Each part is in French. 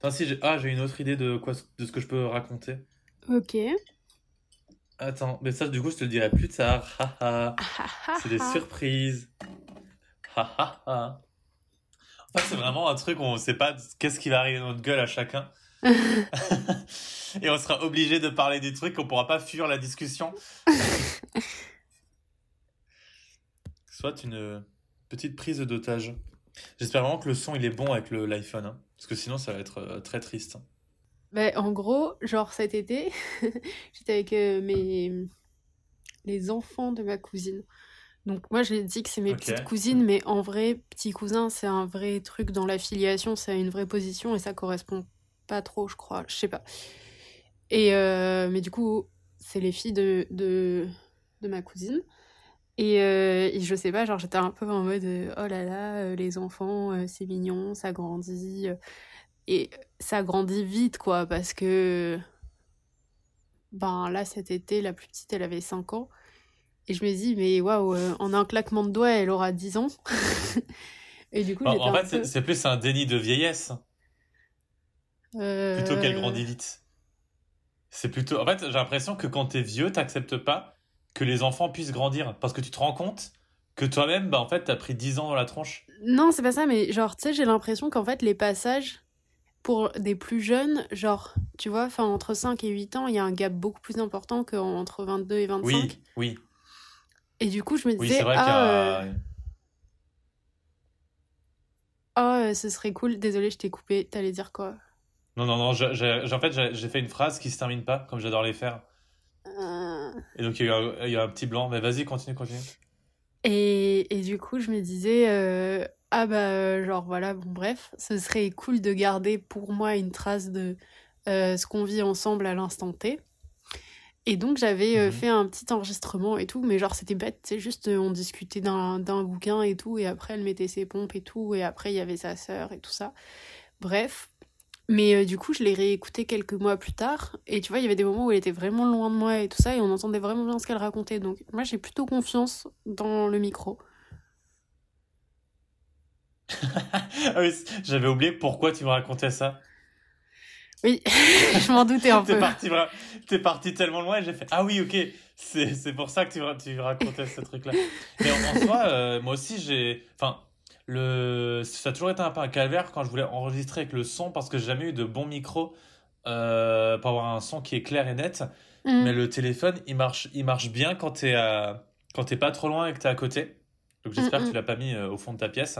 Attends, si j'ai ah, j'ai une autre idée de, quoi, de ce que je peux raconter. Ok. Attends, mais ça, du coup, je te le dirai plus tard. Haha. c'est des surprises. Haha. En fait, c'est vraiment un truc où on ne sait pas qu'est-ce qui va arriver dans notre gueule à chacun. Et on sera obligé de parler des trucs qu'on pourra pas fuir la discussion. Soit une petite prise d'otage. J'espère vraiment que le son il est bon avec l'iPhone, hein, parce que sinon ça va être euh, très triste. Bah, en gros, genre cet été, j'étais avec euh, mes les enfants de ma cousine. Donc moi, j'ai dit que c'est mes petites cousines, mais en vrai, petit cousin, c'est un vrai truc dans l'affiliation, c'est une vraie position et ça correspond pas trop, je crois. Je sais pas. Et euh, mais du coup, c'est les filles de, de, de ma cousine. Et, euh, et, je sais pas, genre j'étais un peu en mode oh là là, les enfants, c'est mignon, ça grandit. Et ça grandit vite, quoi, parce que. Ben là, cet été, la plus petite, elle avait 5 ans. Et je me dis, mais waouh, euh, en un claquement de doigts, elle aura 10 ans. et du coup, En, fait, c'est plus un déni de vieillesse. Euh, plutôt qu'elle grandit vite. C'est plutôt. En fait, j'ai l'impression que quand t'es vieux, t'acceptes pas que les enfants puissent grandir. Parce que tu te rends compte que toi-même, bah, en fait, t'as pris 10 ans dans la tronche. Non, c'est pas ça, mais genre, tu sais, j'ai l'impression qu'en fait, les passages pour des plus jeunes, genre, tu vois, enfin, entre 5 et 8 ans, il y a un gap beaucoup plus important qu'entre 22 et 25. Oui, oui. Et du coup, je me disais, oui, ah, euh, oh, ce serait cool. Désolé, je t'ai coupé. T'allais dire quoi? Non, non, non. en fait, j'ai fait une phrase qui se termine pas, comme j'adore les faire. Euh. Et donc, il y, a eu un, il y a un petit blanc. Mais vas-y, continue, continue. Et, et, du coup, je me disais, euh, ah bah, genre voilà, bon, bref, ce serait cool de garder pour moi une trace de ce qu'on vit ensemble à l'instant T. Et donc j'avais euh, mhm. fait un petit enregistrement et tout, mais genre c'était bête, c'est juste euh, on discutait d'un bouquin et tout, et après elle mettait ses pompes et tout, et après il y avait sa sœur et tout ça. Bref. Mais euh, du coup je l'ai réécouté quelques mois plus tard, et tu vois il y avait des moments où elle était vraiment loin de moi et tout ça, et on entendait vraiment bien ce qu'elle racontait. Donc moi j'ai plutôt confiance dans le micro. Ah j'avais oublié pourquoi tu me racontais ça. Oui, je m'en doutais un peu. T'es parti, tellement loin et j'ai fait Ah oui, ok, c'est pour ça que tu, tu racontais ce truc-là. Mais en, soi, euh, moi aussi, j'ai. Enfin, le... ça a toujours été un peu un calvaire quand je voulais enregistrer avec le son parce que j'ai jamais eu de bon micro euh, pour avoir un son qui est clair et net. Mm. Mais le téléphone, il marche, il marche bien quand t'es quand pas trop loin et que t'es à côté. Donc j'espère mm, que tu mm. l'as pas mis euh, au fond de ta pièce.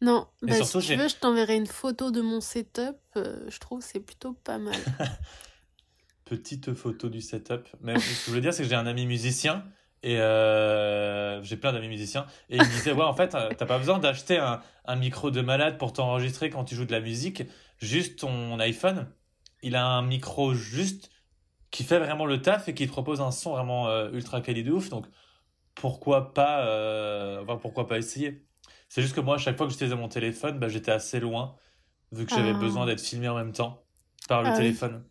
Non, bah, si tu veux, je t'enverrai une photo de mon setup. Euh, je trouve que c'est plutôt pas mal. Petite photo du setup. Mais ce que je voulais dire, c'est que j'ai un ami musicien et euh, j'ai plein d'amis musiciens. Et il me disait, ouais, en fait, euh, t'as pas besoin d'acheter un, un, micro de malade pour t'enregistrer quand tu joues de la musique. Juste ton iPhone, il a un micro juste qui fait vraiment le taf et qui te propose un son vraiment ultra quali de ouf. Donc, pourquoi pas, enfin, pourquoi pas essayer? C'est juste que moi, à chaque fois que j'utilisais mon téléphone, bah, j'étais assez loin, vu que j'avais ah. besoin d'être filmé en même temps par le ah téléphone.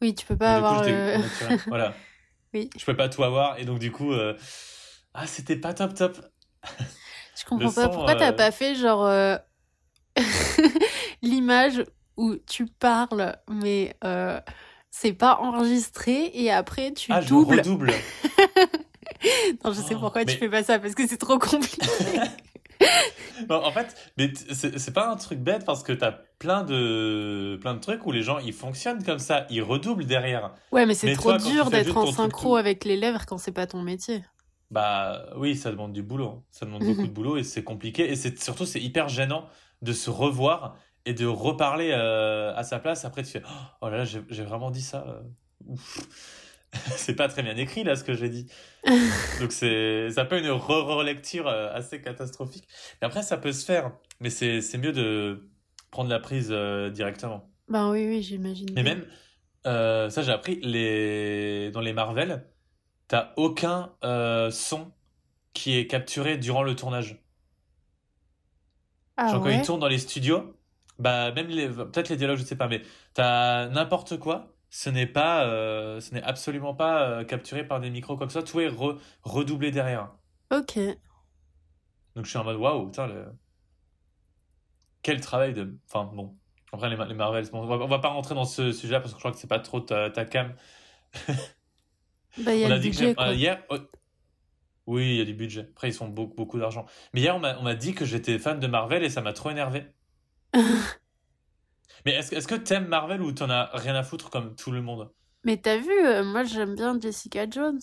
Oui. tu peux pas avoir. voilà. Oui. Je peux pas tout avoir, et donc du coup, euh, ah, c'était pas top top. Je comprends pas. Pourquoi t'as euh, pas fait genre euh, l'image où tu parles, mais c'est pas enregistré, et après tu ah, doubles. Je redouble. non, je sais oh, pourquoi tu fais pas ça, parce que c'est trop compliqué. En fait, mais c'est pas un truc bête parce que t'as plein de plein de trucs où les gens ils fonctionnent comme ça, ils redoublent derrière. Ouais, mais c'est trop dur d'être en synchro avec les lèvres quand c'est pas ton métier. Bah oui, ça demande du boulot, ça demande beaucoup de boulot et c'est compliqué et c'est surtout c'est hyper gênant de se revoir et de reparler euh, à sa place. Après tu fais oh là là j'ai vraiment dit ça. Euh, c'est pas très bien écrit là ce que j'ai dit. Donc c'est ça peut une relecture euh, assez catastrophique. Mais après ça peut se faire, mais c'est mieux de prendre la prise euh, directement. Bah oui oui j'imagine. Mais même euh, ça j'ai appris les dans les Marvel, t'as aucun son qui est capturé durant le tournage. Ah Genre quand ils tournent dans les studios, bah même les peut-être les dialogues je sais pas, mais t'as n'importe quoi ce n'est pas, euh, ce n'est absolument pas euh, capturé par des micros quoi que ce soit. Tout est redoublé derrière. Ok. Donc je suis en mode waouh, putain, quel travail de. Enfin bon, Après, les, les Marvel, on, va, va pas rentrer dans ce sujet parce que je crois que c'est pas trop ta, ta cam. bah, y a le budget, quoi. hier, oh, oui, il y a du budget. Après, ils font beaucoup, beaucoup d'argent. Mais hier, on m'a dit que j'étais fan de Marvel et ça m'a trop énervé. Mais est-ce est que t'aimes Marvel ou t'en as rien à foutre comme tout le monde? Mais t'as vu, euh, moi j'aime bien Jessica Jones.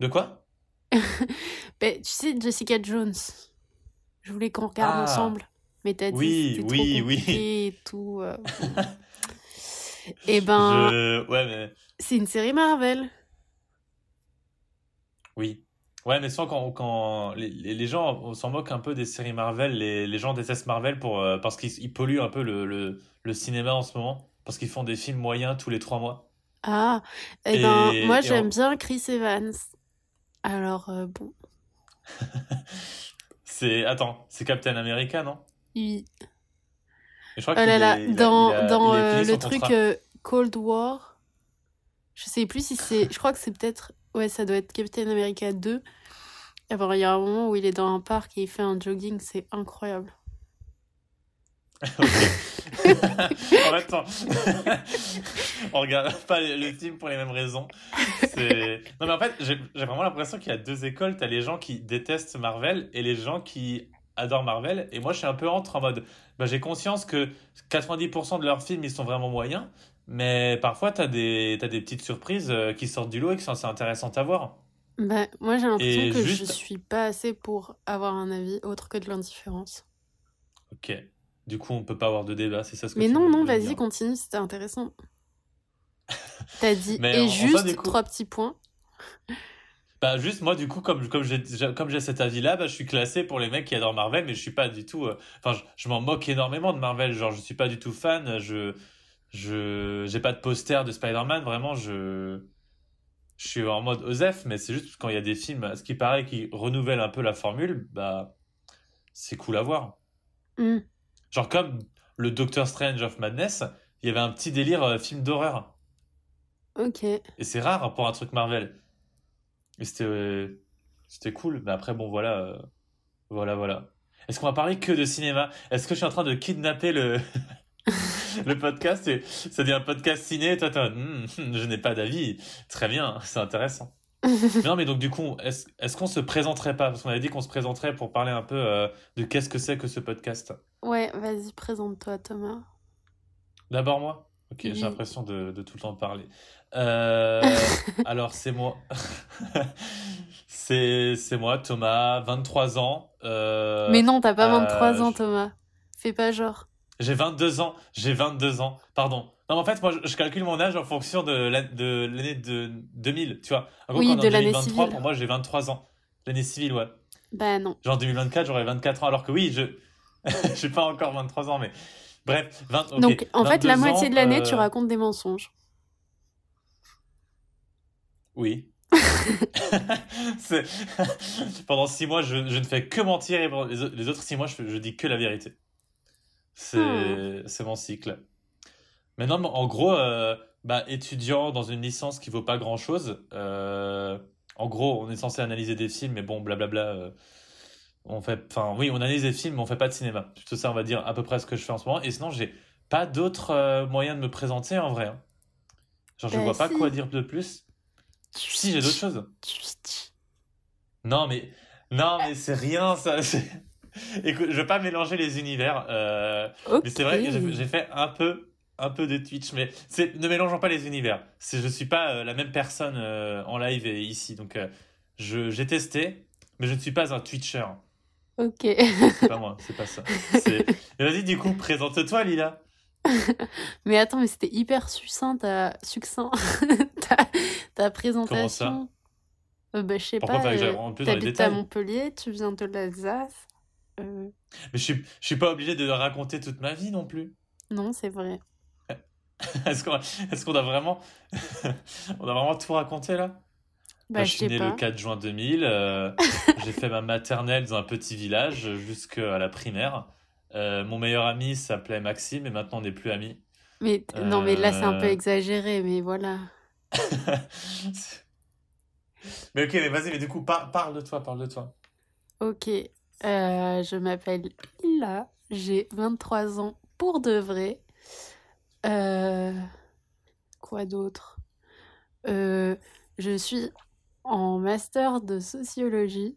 De quoi? Bah, Tu sais, Jessica Jones. Je voulais qu'on regarde ah. ensemble. Mais t'as dit oui, oui, oui. et tout. Euh. et eh ben. Ouais, mais. C'est une série Marvel. Oui. Ouais, mais sans quand, quand les, les gens s'en moquent un peu des séries Marvel, les, les gens détestent Marvel pour, euh, parce qu'ils polluent un peu le, le, le, cinéma en ce moment, parce qu'ils font des films moyens tous les trois mois. Ah, eh et, ben, moi j'aime bien Chris Evans. Alors, euh, bon. c'est. Attends, c'est Captain America, non? Oui. je crois oh là là, dans, dans euh, le truc Cold War, je sais plus si c'est. Je crois que c'est peut-être Ouais, ça doit être Captain America 2. Alors, il y a un moment où il est dans un parc et il fait un jogging, c'est incroyable. en même temps, on regarde pas le film pour les mêmes raisons. Non, mais en fait, j'ai vraiment l'impression qu'il y a deux écoles. Tu as les gens qui détestent Marvel et les gens qui adorent Marvel. Et moi, je suis un peu entre en mode bah, j'ai conscience que 90% de leurs films, ils sont vraiment moyens. Mais parfois, tu as, des, des petites surprises euh, qui sortent du lot et qui sont assez intéressantes à voir. Bah, moi, j'ai l'impression que je suis pas assez pour avoir un avis autre que de l'indifférence. Ok. Du coup, on peut pas avoir de débat, c'est ça ce que Mais non, non, vas-y, continue, c'était intéressant. T'as dit, et juste trois petits points. Bah juste moi du coup comme comme j'ai comme j'ai cet avis là bah je suis classé pour les mecs qui adorent Marvel mais je suis pas du tout euh, enfin je, je m'en moque énormément de Marvel genre je suis pas du tout fan je je j'ai pas de poster de Spider-Man, vraiment, je je suis en mode Osef, mais c'est juste quand il y a des films, ce qui paraît, qui renouvellent un peu la formule, bah c'est cool à voir. Mm. Genre comme le Doctor Strange of Madness, il y avait un petit délire euh, film d'horreur. Ok. Et c'est rare pour un truc Marvel. Et c'était c'était cool, mais après bon voilà euh, voilà voilà. Est-ce qu'on va parler que de cinéma? Est-ce que je suis en train de kidnapper le le podcast, ça dit un podcast ciné. Toi, toi hmm, je n'ai pas d'avis. Très bien, c'est intéressant. non, mais donc du coup, est-ce est qu'on se présenterait pas? Parce qu'on avait dit qu'on se présenterait pour parler un peu euh, de qu'est-ce que c'est que ce podcast. Ouais, vas-y, présente-toi, Thomas. D'abord moi? Ok, j'ai l'impression de, de, tout le temps parler. Euh, alors, c'est moi. c'est moi, Thomas, 23 ans. Euh, mais non, t'as pas 23 ans, Thomas. Fais pas genre. J'ai 22 ans. J'ai 22 ans. Pardon. Non, en fait, moi, je, calcule mon âge en fonction de l'année de, 2000, tu vois. En oui, de l'année civile. Pour moi, j'ai 23 ans. L'année civile, ouais. Bah non. Genre 2024, j'aurai 24 ans. Alors que oui, je j'ai pas encore 23 ans, mais bref. 20... Donc, en fait, la moitié de l'année, tu euh, racontes des mensonges. Oui. Pendant six mois, je, ne fais que mentir et les autres six mois, je, je dis que la vérité. Hmm. C'est mon cycle. Maintenant, en gros, euh, bah, étudiant dans une licence qui vaut pas grand chose, euh, en gros, on est censé analyser des films, mais bon, blablabla. Euh, on fait, enfin, oui, on analyse des films, mais on fait pas de cinéma. Tout ça, on va dire à peu près ce que je fais en ce moment. Et sinon, j'ai pas d'autres moyens de me présenter en vrai. Hein. Genre, je bah, vois pas quoi dire de plus. Si, j'ai d'autres choses. Non, mais non, mais c'est rien, ça. Écoute, je veux pas mélanger les univers, euh, mais c'est vrai que j'ai fait un peu, un peu de Twitch, mais c'est ne mélangeons pas les univers. C'est je suis pas euh, la même personne euh, en live et ici, donc j'ai testé, mais je ne suis pas un Twitcher. Ok. c'est pas moi, c'est pas ça. Vas-y, du coup, présente-toi, Lila. mais attends, mais c'était hyper succinct, ta, succinct, ta, ta présentation. Comment ça? Bah, je sais pas, tu habites à Montpellier, tu viens de l'Alsace. Mais je suis, je suis pas obligé de raconter toute ma vie non plus. Non, c'est vrai. Est-ce qu'on est a vraiment on a vraiment tout raconté là? Bah, Je suis né le 4 juin 2000. Euh, j'ai fait ma maternelle dans un petit village jusqu'à la primaire. Euh, mon meilleur ami s'appelait Maxime et maintenant on n'est plus amis. Mais non, mais là c'est un peu euh. exagéré, mais voilà. mais ok, mais vas-y, mais du coup parle de toi, parle de toi. Ok, euh, je m'appelle Ila, j'ai 23 ans pour de vrai. Euh, quoi d'autre? Euh, Je suis en master de sociologie,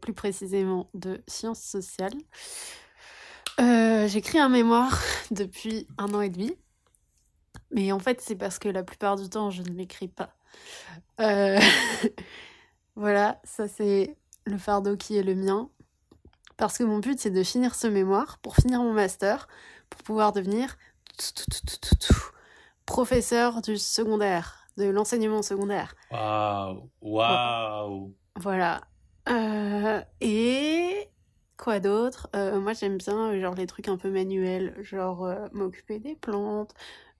plus précisément de sciences sociales. J'écris un mémoire depuis un an et demi. Mais en fait, c'est parce que la plupart du temps, je ne l'écris pas. voilà, ça c'est le fardeau qui est le mien. Parce que mon but, c'est de finir ce mémoire pour finir mon master, pour pouvoir devenir professeur du secondaire, de l'enseignement secondaire. Waouh, waouh. Voilà. Euh, et quoi d'autre? Euh, Moi, j'aime bien genre les trucs un peu manuels, genre euh, m'occuper des plantes,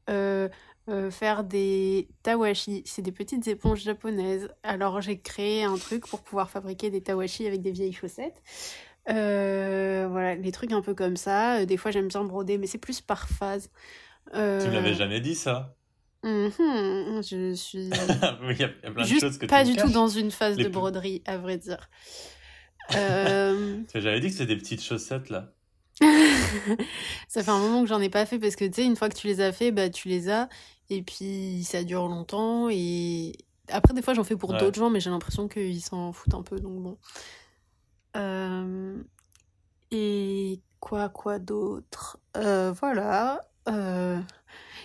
faire des tawashi. C'est des petites éponges japonaises. Alors, j'ai créé un truc pour pouvoir fabriquer des tawashi avec des vieilles chaussettes. Euh, voilà, les trucs un peu comme ça. Euh, des fois, j'aime bien broder, mais c'est plus par phase. Euh... Tu me l'avais jamais dit, ça mhm, Je suis. il y a plein de choses que pas du tout dans une phase de broderie, à vrai dire. euh... J'avais dit que c'était des petites chaussettes, là. ça fait un moment que j'en ai pas fait parce que tu sais, une fois que tu les as fait, bah tu les as et puis ça dure longtemps. Et après, des fois, j'en fais pour d'autres gens, mais j'ai l'impression qu'ils s'en foutent un peu, donc bon. Euh, et quoi, quoi d'autre? Euh, Voilà. Euh,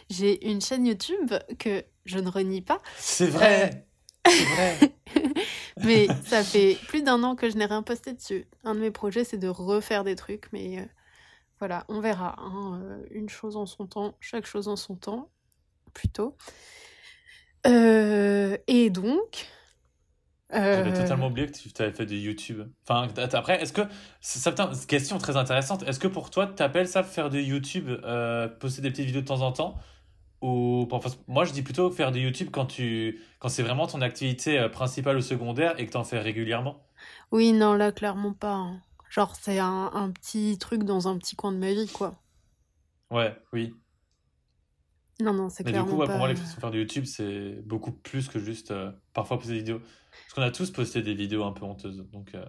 j'ai une chaîne YouTube que je ne renie pas. C'est vrai C'est vrai Mais ça fait plus d'un an que je n'ai rien posté dessus. Un de mes projets, c'est de refaire des trucs, mais voilà, on verra. Hein. Une chose en son temps, chaque chose en son temps, plutôt. et donc, j'avais euh, totalement oublié que tu avais fait du YouTube. Enfin, après, est-ce que. C'est une question très intéressante. Est-ce que pour toi, tu appelles ça faire du YouTube, euh, poster des petites vidéos de temps en temps? Ou moi je dis plutôt faire du YouTube quand tu quand c'est vraiment ton activité euh, principale ou secondaire et que tu en fais régulièrement? Oui, non, là clairement pas. Hein. Genre c'est un, un, petit truc dans un petit coin de ma vie quoi. Ouais, oui. Non non, c'est clairement du coup, pour moi l'expression faire du YouTube, c'est beaucoup plus que juste parfois poser des vidéos. Parce qu'on a tous posté des vidéos un peu honteuses. Donc, euh.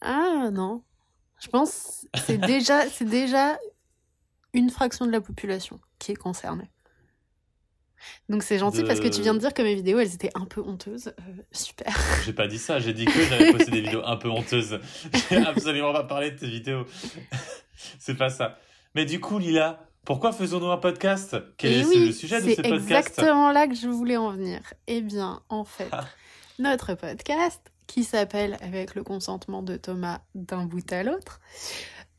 Ah non. Je pense que c'est déjà, c'est déjà une fraction de la population qui est concernée. Donc c'est gentil parce que tu viens de dire que mes vidéos elles étaient un peu honteuses. Euh, super. J'ai pas dit ça, j'ai dit que j'avais posté des vidéos un peu honteuses. J'ai absolument pas parlé de tes vidéos. c'est pas ça. Mais du coup, Lila, pourquoi faisons-nous un podcast? Quel est le sujet de ce podcast? C'est exactement là que je voulais en venir. Eh bien, en fait, notre podcast qui s'appelle, avec le consentement de Thomas, d'un bout à l'autre.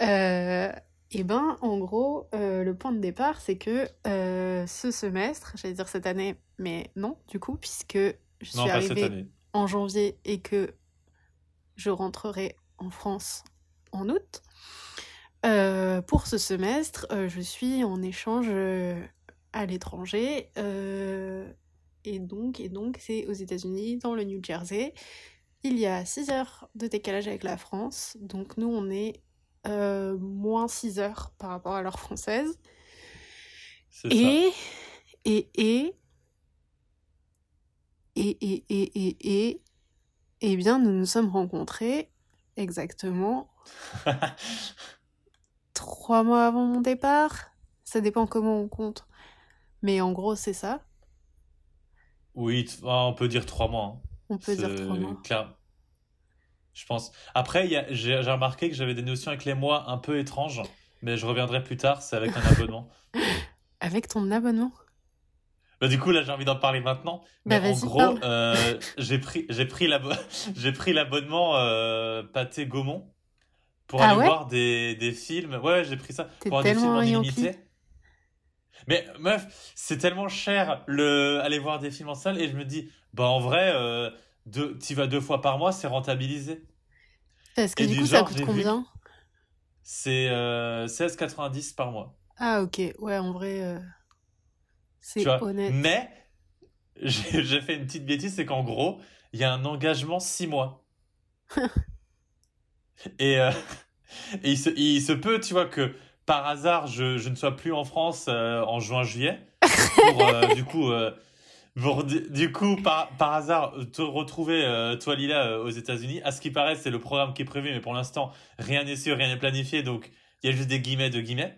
Euh, et ben, en gros, euh, le point de départ, c'est que euh, ce semestre, j'allais dire cette année, mais non, du coup, puisque je suis arrivée en janvier et que je rentrerai en France en août. Euh, pour ce semestre, euh, je suis en échange euh, à l'étranger. Euh, et donc, et donc, c'est aux États-Unis, dans le New Jersey. Il y a 6 heures de décalage avec la France. Donc, nous, on est euh, moins 6 heures par rapport à l'heure française. Et, ça. et, et, et, et, et, et, et, et eh bien, nous nous sommes rencontrés exactement trois mois avant mon départ. Ça dépend comment on compte. Mais en gros, c'est ça. Oui, on peut dire trois mois. Hein. On peut dire trois mois. Clair. Je pense. Après, j'ai remarqué que j'avais des notions avec les mois un peu étranges, mais je reviendrai plus tard, c'est avec un abonnement. Avec ton abonnement? Bah, du coup, là, j'ai envie d'en parler maintenant. Bah, mais en gros, euh, j'ai pris, pris l'abonnement euh, Pâté Gaumont pour ah aller voir des, des films. Ouais, j'ai pris ça pour voir des films en illimité. Mais meuf, c'est tellement cher le aller voir des films en salle et je me dis, bah en vrai, euh, tu vas deux fois par mois, c'est rentabilisé. Est-ce que du, coup, ça coûte combien C'est euh, 16,90 par mois. Ah ok, ouais, en vrai, euh, c'est honnête. Mais j'ai fait une petite bêtise, c'est qu'en gros, il y a un engagement six mois. et, euh, et il, se, il se peut, tu vois, que par hasard, je, je ne sois plus en France euh, en juin-juillet. Pour, euh, du coup, euh, du coup par, par hasard, te retrouver, toi Lila, aux États-Unis. À ce qui paraît, c'est le programme qui est prévu, mais pour l'instant, rien n'est sûr, rien n'est planifié. Donc, il y a juste des guillemets de guillemets.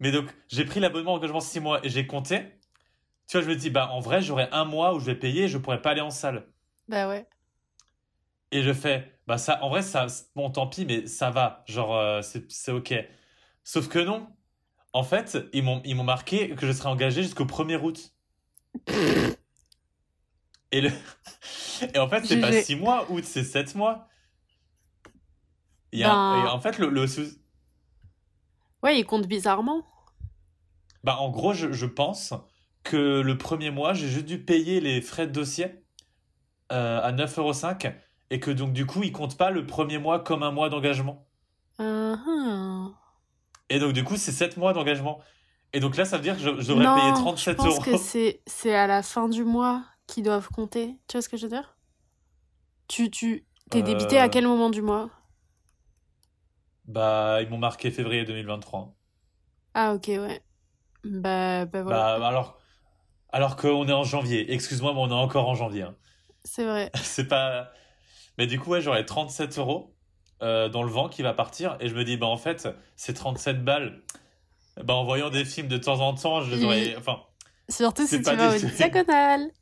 Mais donc, j'ai pris l'abonnement engagement 6 mois et j'ai compté. Tu vois, je me dis, bah, en vrai, j'aurai un mois où je vais payer et je pourrais pas aller en salle. Bah ouais. Et je fais, bah, ça, en vrai, ça, bon, tant pis, mais ça va. Genre, euh, c'est ok. Sauf que non. En fait, ils m'ont ils m'ont marqué que je serais engagé jusqu'au 1er août. et, le... et en fait, c'est pas 6 mois, août, c'est 7 mois. Il y a, ben en fait, le, le, Ouais, il compte bizarrement. Bah, en gros, je, je pense que le premier mois, j'ai juste dû payer les frais de dossier euh, à 9,5€ et que donc, du coup, il compte pas le premier mois comme un mois d'engagement. Uh-huh. Et donc, du coup, c'est 7 mois d'engagement. Et donc là, ça veut dire que je, devrais payer 37 je pense que c'est à la fin du mois qu'ils doivent compter. Tu vois ce que je veux dire? Tu tu t'es débité à euh. quel moment du mois? Bah, ils m'ont marqué février 2023. Ah, ok, ouais. Bah, bah voilà. Bah, alors, alors qu'on est en janvier. Excuse-moi, mais on est encore en janvier. Hein. C'est vrai. C'est pas. Mais du coup, ouais, j'aurais 37 euros euh, dans le vent qui va partir. Et je me dis, bah, en fait, c'est 37 balles. Bah, en voyant des films de temps en temps, je les aurais. Enfin. Surtout si tu vas au diagonale.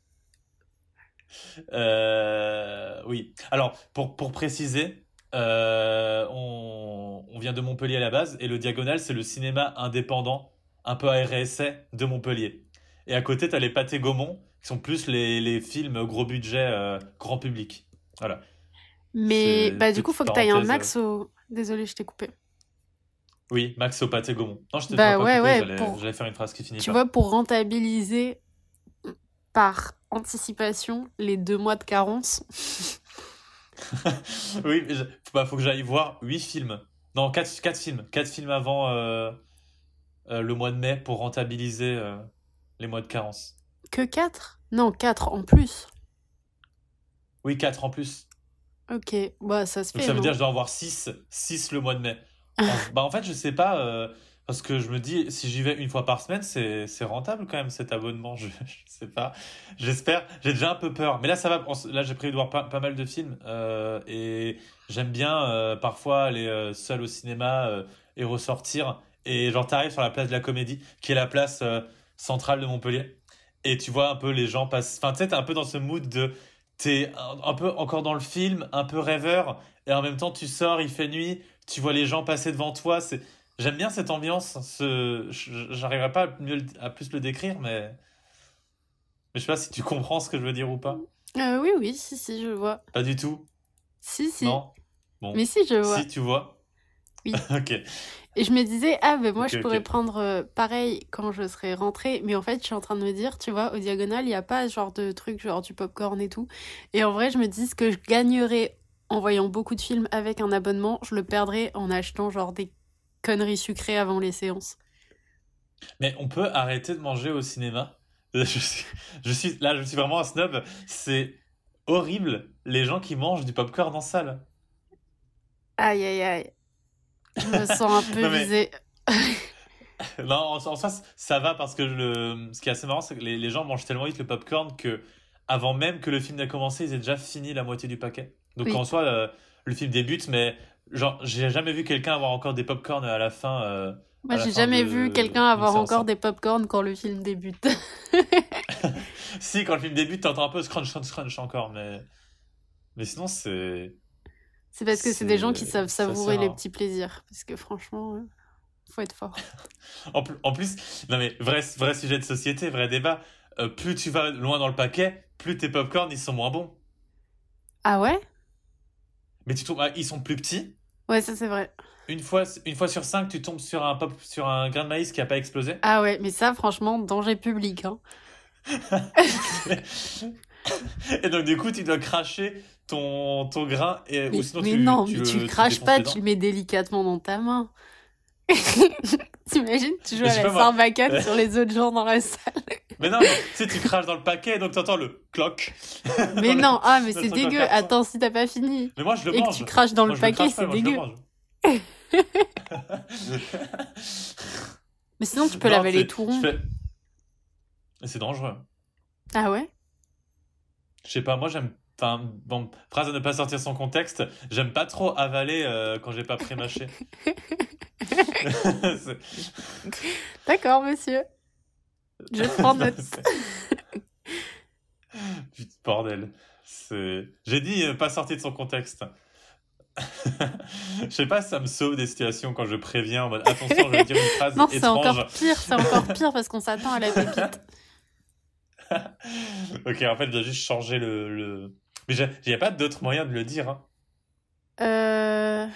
Euh, oui. Alors, pour, pour préciser, euh, on, vient de Montpellier à la base et le Diagonal, c'est le cinéma indépendant, un peu à de Montpellier. Et à côté, tu as les Pâtés Gaumont, qui sont plus les, les films gros budget, euh, grand public. Voilà. Mais bah, du coup, faut que tu ailles un max au. Désolé, je t'ai coupé. Oui, max au pâté Gaumont. Non, je t'ai bah, ouais, ouais, j'allais faire une phrase qui finit Tu vois, pour rentabiliser par anticipation les deux mois de carence. oui, il bah, faut que j'aille voir 8 films. Non, 4, 4 films. 4 films avant euh, euh, le mois de mai pour rentabiliser euh, les mois de carence. Que 4 Non, 4 en plus. Oui, 4 en plus. Ok, bah ça se fait. ça veut dire que je dois en voir 6, 6 le mois de mai. bah en fait, je sais pas. Parce que je me dis, si j'y vais une fois par semaine, c'est rentable quand même cet abonnement. Je, je sais pas. J'espère. J'ai déjà un peu peur. Mais là, ça va. Là, j'ai prévu de voir pas, pas mal de films. Euh, et j'aime bien euh, parfois aller euh, seul au cinéma euh, et ressortir. Et genre, t'arrives sur la place de la Comédie, qui est la place euh, centrale de Montpellier. Et tu vois un peu les gens passer. Enfin, tu sais, t'es un peu dans ce mood de. T'es un, peu encore dans le film, un peu rêveur. Et en même temps, tu sors, il fait nuit. Tu vois les gens passer devant toi. C'est J'aime bien cette ambiance. Ce... J'arriverai pas à, mieux, à plus le décrire, mais... mais je sais pas si tu comprends ce que je veux dire ou pas. Euh, oui, oui, si, si, je vois. Pas du tout. Si, si. Non. Bon. Mais si, je vois. Si, tu vois. Oui. ok. Et je me disais, ah, ben moi, je pourrais prendre euh, pareil quand je serai rentrée. Mais en fait, je suis en train de me dire, tu vois, au diagonal, il n'y a pas ce genre de truc, genre du popcorn et tout. Et en vrai, je me dis, ce que je gagnerais en voyant beaucoup de films avec un abonnement, je le perdrais en achetant genre des conneries sucrées avant les séances. Mais on peut arrêter de manger au cinéma. Je suis, là, je suis vraiment un snob. C'est horrible les gens qui mangent du popcorn en salle. Aïe aïe aïe. Je me sens un peu visée. non, en, soi, ça va parce que le, ce qui est assez marrant, c'est que les, les, gens mangent tellement vite le popcorn que avant même que le film n'ait commencé, ils aient déjà fini la moitié du paquet. Donc en soi, euh, le film débute, mais Genre, j'ai jamais vu quelqu'un avoir encore des popcorn à la fin. Euh, Moi, j'ai jamais vu quelqu'un avoir encore des popcorn quand le film débute. si, quand le film débute, t'entends un peu scrunch, crunch, crunch encore, mais. Mais sinon, c'est. C'est parce que c'est des gens qui savent savourer les petits plaisirs. Parce que franchement, euh, faut être fort. en, en, plus, non mais vrai, vrai sujet de société, vrai débat. Euh, plus tu vas loin dans le paquet, plus tes popcorn ils sont moins bons. Ah ouais? Mais tu trouves, ah, ils sont plus petits, Ouais, ça c'est vrai. Une fois, une fois sur cinq, tu tombes sur un, pop, sur un grain de maïs qui n'a pas explosé? Ah ouais, mais ça, franchement, danger public. Hein. et donc, du coup, tu dois cracher ton, ton grain. Et, mais, ou sinon, mais tu, non, mais tu, craches pas, tu le mets délicatement dans ta main. T'imagines, tu joues à la sarbacane sur les autres gens dans la salle. Mais non, tu sais, tu craches dans le paquet, donc t'entends le cloc. Mais non, ah, mais c'est dégueu. Attends, si t'as pas fini. Mais moi, je le mange. Et que tu craches dans le paquet, c'est dégueu. mais sinon, tu peux laver les tourons. Fais... C'est dangereux. Ah ouais? Je sais pas, moi, j'aime. Enfin, bon, phrase à ne pas sortir son contexte, j'aime pas trop avaler euh, quand j'ai pas pré-mâché. D'accord, monsieur. Je prends note. Putain, bordel. J'ai dit euh, pas sorti de son contexte. je sais pas ça me sauve des situations quand je préviens en mode attention, je vais dire une phrase non, c'est encore pire, c'est encore pire parce qu'on s'attend à la pépite. Ok, en fait, je dois juste changer le. le... Mais il n'y a pas d'autre moyen de le dire. Hein. Euh.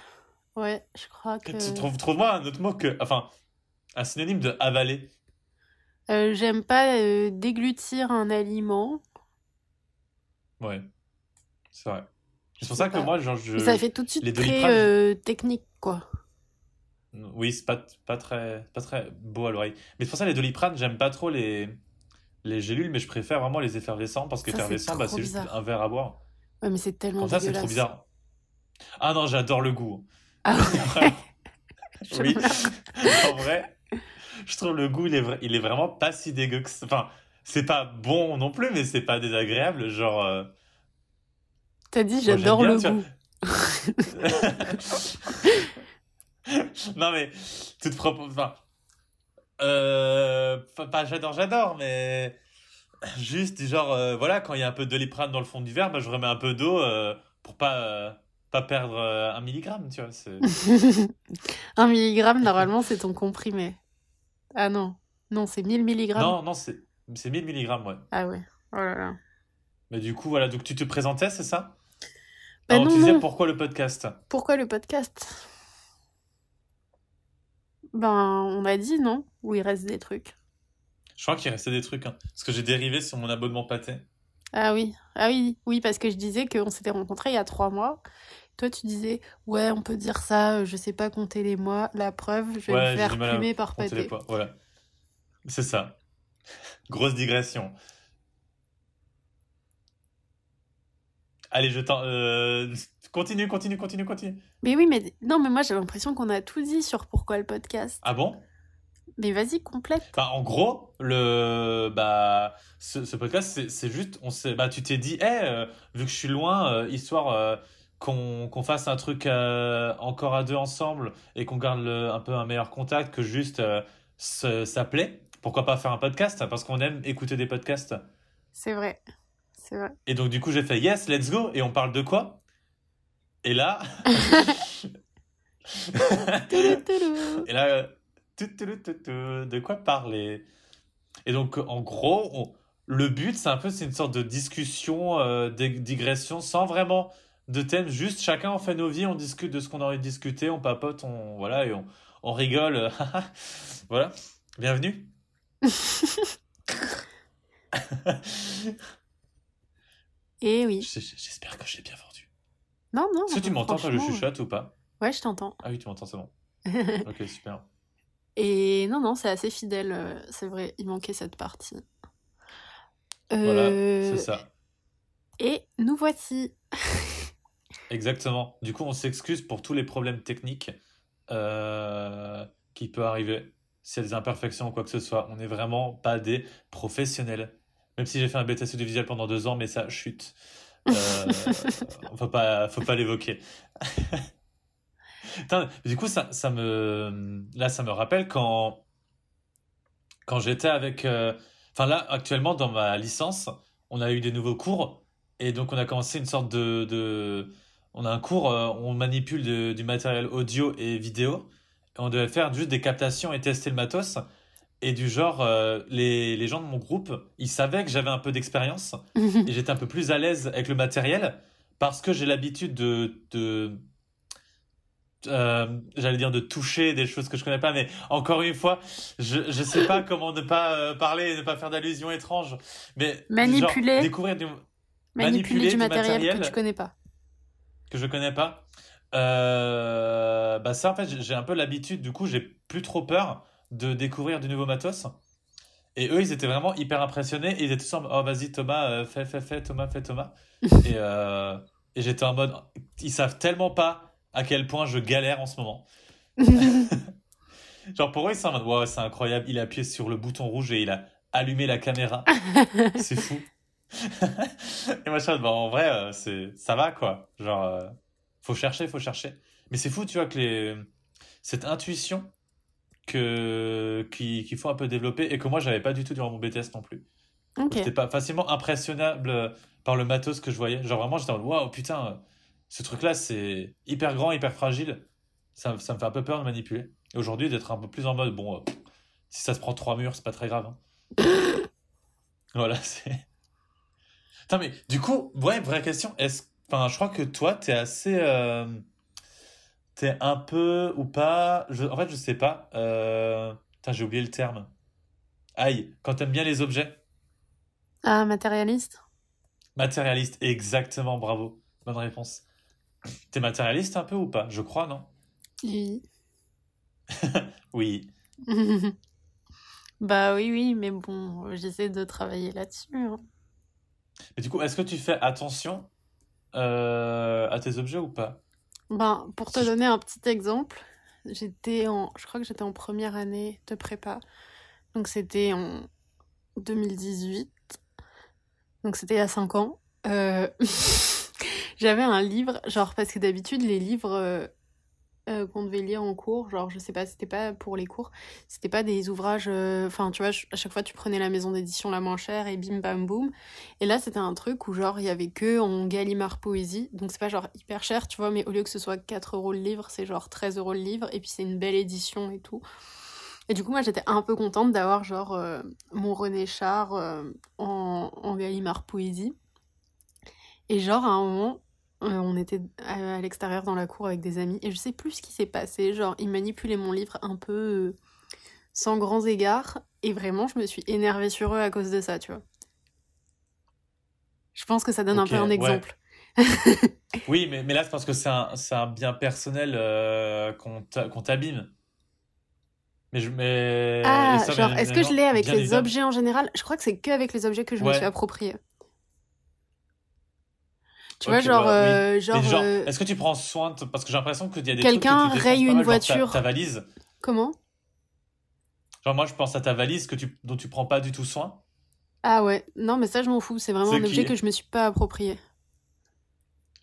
Ouais, je crois que. Trouve, trouve-moi un autre mot que. Enfin, un synonyme de avaler. Euh, j'aime pas euh, déglutir un aliment. Ouais, c'est vrai. C'est pour ça que moi, genre, je. Ça fait tout de suite très euh, technique, quoi. Oui, c'est pas, pas, très, pas très beau à l'oreille. Mais c'est pour ça les doliprane, j'aime pas trop les, les gélules, mais je préfère vraiment les effervescents parce qu'effervescent, bah, c'est juste un verre à boire. Ouais, mais c'est tellement Comme ça, c'est trop bizarre. Ah non, j'adore le goût. Ah oui, en vrai, je trouve le goût, il est, il est vraiment pas si dégueu que Enfin, c'est pas bon non plus, mais c'est pas désagréable. Genre. Euh, T'as dit j'adore le goût. non, mais toute propos. Enfin. Euh, pas j'adore, j'adore, mais juste genre euh, voilà quand il y a un peu de doliprane dans le fond du verre, bah, je remets un peu d'eau euh, pour pas pas perdre un milligramme, tu vois. un milligramme normalement c'est ton comprimé. Ah non, non c'est 1000 milligrammes. Non non c'est c'est 1000 milligrammes ouais. Ah ouais. Oh là là. Mais du coup voilà donc tu te présentais c'est ça? Bah non, tu disais pourquoi le podcast? Pourquoi le podcast? Ben, on a dit non Ou il reste des trucs Je crois qu'il restait des trucs. Hein. Parce que j'ai dérivé sur mon abonnement pâté. Ah oui, ah oui, oui, parce que je disais qu'on s'était rencontrés il y a trois mois. Toi, tu disais, ouais, on peut dire ça, je sais pas compter les mois. La preuve, je vais me faire plumer par pâté. Voilà. C'est ça. Grosse digression. Allez, je t'en. Euh, continue, continue, continue, continue. Mais oui, mais non, mais moi j'ai l'impression qu'on a tout dit sur pourquoi le podcast. Ah bon? Mais vas-y, complète. Bah, en gros, le bah ce, podcast, c'est juste, on sait, bah tu t'es dit, hé, vu que je suis loin, euh, histoire euh, qu'on fasse un truc encore à deux ensemble et qu'on garde un peu un meilleur contact que juste s'appeler. Pourquoi pas faire un podcast? Parce qu'on aime écouter des podcasts. C'est vrai. Et donc, du coup, j'ai fait yes, let's go. Et on parle de quoi? Et là. et là, de quoi parler? Et donc, en gros, le but, c'est un peu, c'est une sorte de discussion, euh, digression, sans vraiment de thème. Juste, chacun, on fait nos vies, on discute de ce qu'on a envie de discuter, on papote, on, voilà, et on, on rigole. voilà. Bienvenue. Et oui. J'espère que je l'ai bien vendu. Non, non. Est-ce que tu m'entends quand je chuchote ou pas? Ouais, je t'entends. Ah oui, tu m'entends, c'est bon. ok, super. Et non, non, c'est assez fidèle, euh, c'est vrai, il manquait cette partie. Voilà, c'est ça. Et nous voici. Exactement. Du coup, on s'excuse pour tous les problèmes techniques euh, qui peuvent arriver. S'il y a des imperfections ou quoi que ce soit, on n'est vraiment pas des professionnels. Même si j'ai fait un BTS audiovisuel pendant deux ans, mais ça chute. Euh, faut pas, faut pas l'évoquer. du coup, ça, ça me, là, ça me rappelle quand, quand j'étais avec, euh, enfin là, actuellement dans ma licence, on a eu des nouveaux cours et donc on a commencé une sorte de, de on a un cours, euh, on manipule du matériel audio et vidéo. Et on devait faire juste des captations et tester le matos. Et du genre, euh, les, les, gens de mon groupe, ils savaient que j'avais un peu d'expérience et j'étais un peu plus à l'aise avec le matériel parce que j'ai l'habitude de, de euh, j'allais dire de toucher des choses que je connais pas, mais encore une fois, je ne sais pas comment ne pas euh, parler, ne pas faire d'allusions étranges, mais manipuler, découvrir du, manipuler, du, matériel, que tu connais pas, que je connais pas. bah ça en fait, j'ai un peu l'habitude. Du coup, j'ai plus trop peur de découvrir du nouveau matos. Et eux, ils étaient vraiment hyper impressionnés. ils étaient tous en Oh, vas-y, Thomas, euh, fais, fais, fais, Thomas, fais, Thomas. et, euh, et j'étais en mode Ils savent tellement pas à quel point je galère en ce moment. Genre, pour eux, ils sont en mode Wow, c'est incroyable. Il a appuyé sur le bouton rouge et il a allumé la caméra. c'est fou. et moi, je suis en vrai, euh, c'est ça va, quoi. Genre, faut chercher, faut chercher. Mais c'est fou, tu vois, que les cette intuition que, qu'il faut un peu développer et que moi, j'avais pas du tout durant mon BTS non plus. Okay. J'étais pas facilement impressionnable par le matos que je voyais. Genre vraiment, j'étais en waouh, putain, ce truc-là, c'est hyper grand, hyper fragile. Ça, ça, me fait un peu peur de manipuler. Aujourd'hui, d'être un peu plus en mode, bon, euh, si ça se prend trois murs, c'est pas très grave. Hein. voilà, c'est. Attends, mais du coup, ouais, vraie question. Est-ce, enfin, je crois que toi, t'es assez, euh... t'es un peu ou pas. Je... En fait, je sais pas. Euh... j'ai oublié le terme. Aïe, quand t'aimes bien les objets. Ah, matérialiste. Matérialiste, exactement, bravo. Bonne réponse. T'es matérialiste un peu ou pas? Je crois, non Oui. oui. bah oui, oui, mais bon, j'essaie de travailler là-dessus. Hein. Et du coup, est-ce que tu fais attention euh, à tes objets ou pas? Ben, pour te donner un petit exemple, j'étais en, je crois que j'étais en première année de prépa, donc c'était en 2018, donc c'était il y a 5 ans. Euh... J'avais un livre, genre, parce que d'habitude, les livres euh, euh, qu'on devait lire en cours, genre, je sais pas, c'était pas pour les cours, c'était pas des ouvrages. euh, Enfin, tu vois, à chaque fois, tu prenais la maison d'édition la moins chère et bim bam boum. Et là, c'était un truc où, genre, il y avait que en Gallimard Poésie, donc c'est pas genre hyper cher, tu vois, mais au lieu que ce soit 4 euros le livre, c'est genre 13 euros le livre, et puis c'est une belle édition et tout. Et du coup, moi, j'étais un peu contente d'avoir, genre, euh, mon René Char en, en Gallimard Poésie. Et genre, à un moment, euh, on était à, à l'extérieur dans la cour avec des amis, et je sais plus ce qui s'est passé. Genre, ils manipulaient mon livre un peu euh, sans grands égards, et vraiment, je me suis énervée sur eux à cause de ça, tu vois. Je pense que ça donne un peu un ouais. exemple. Oui, mais, mais là, c'est parce que c'est un, bien personnel euh, qu'on t'a- qu'on t'abîme. Mais je. Mais... Ah, genre, est-ce que je l'ai avec les objets en général? Je crois que c'est que avec les objets que je me suis approprié. Tu vois, genre, euh, genre, genre, euh, est-ce que tu prends soin de... Parce que j'ai l'impression qu'il y a des quelqu'un raye une mal, genre ta, voiture. ta valise. Comment? Genre, moi, je pense à ta valise que tu, dont tu prends pas du tout soin. Ah ouais, non, mais ça, je m'en fous. C'est vraiment un objet qui? que je me suis pas approprié.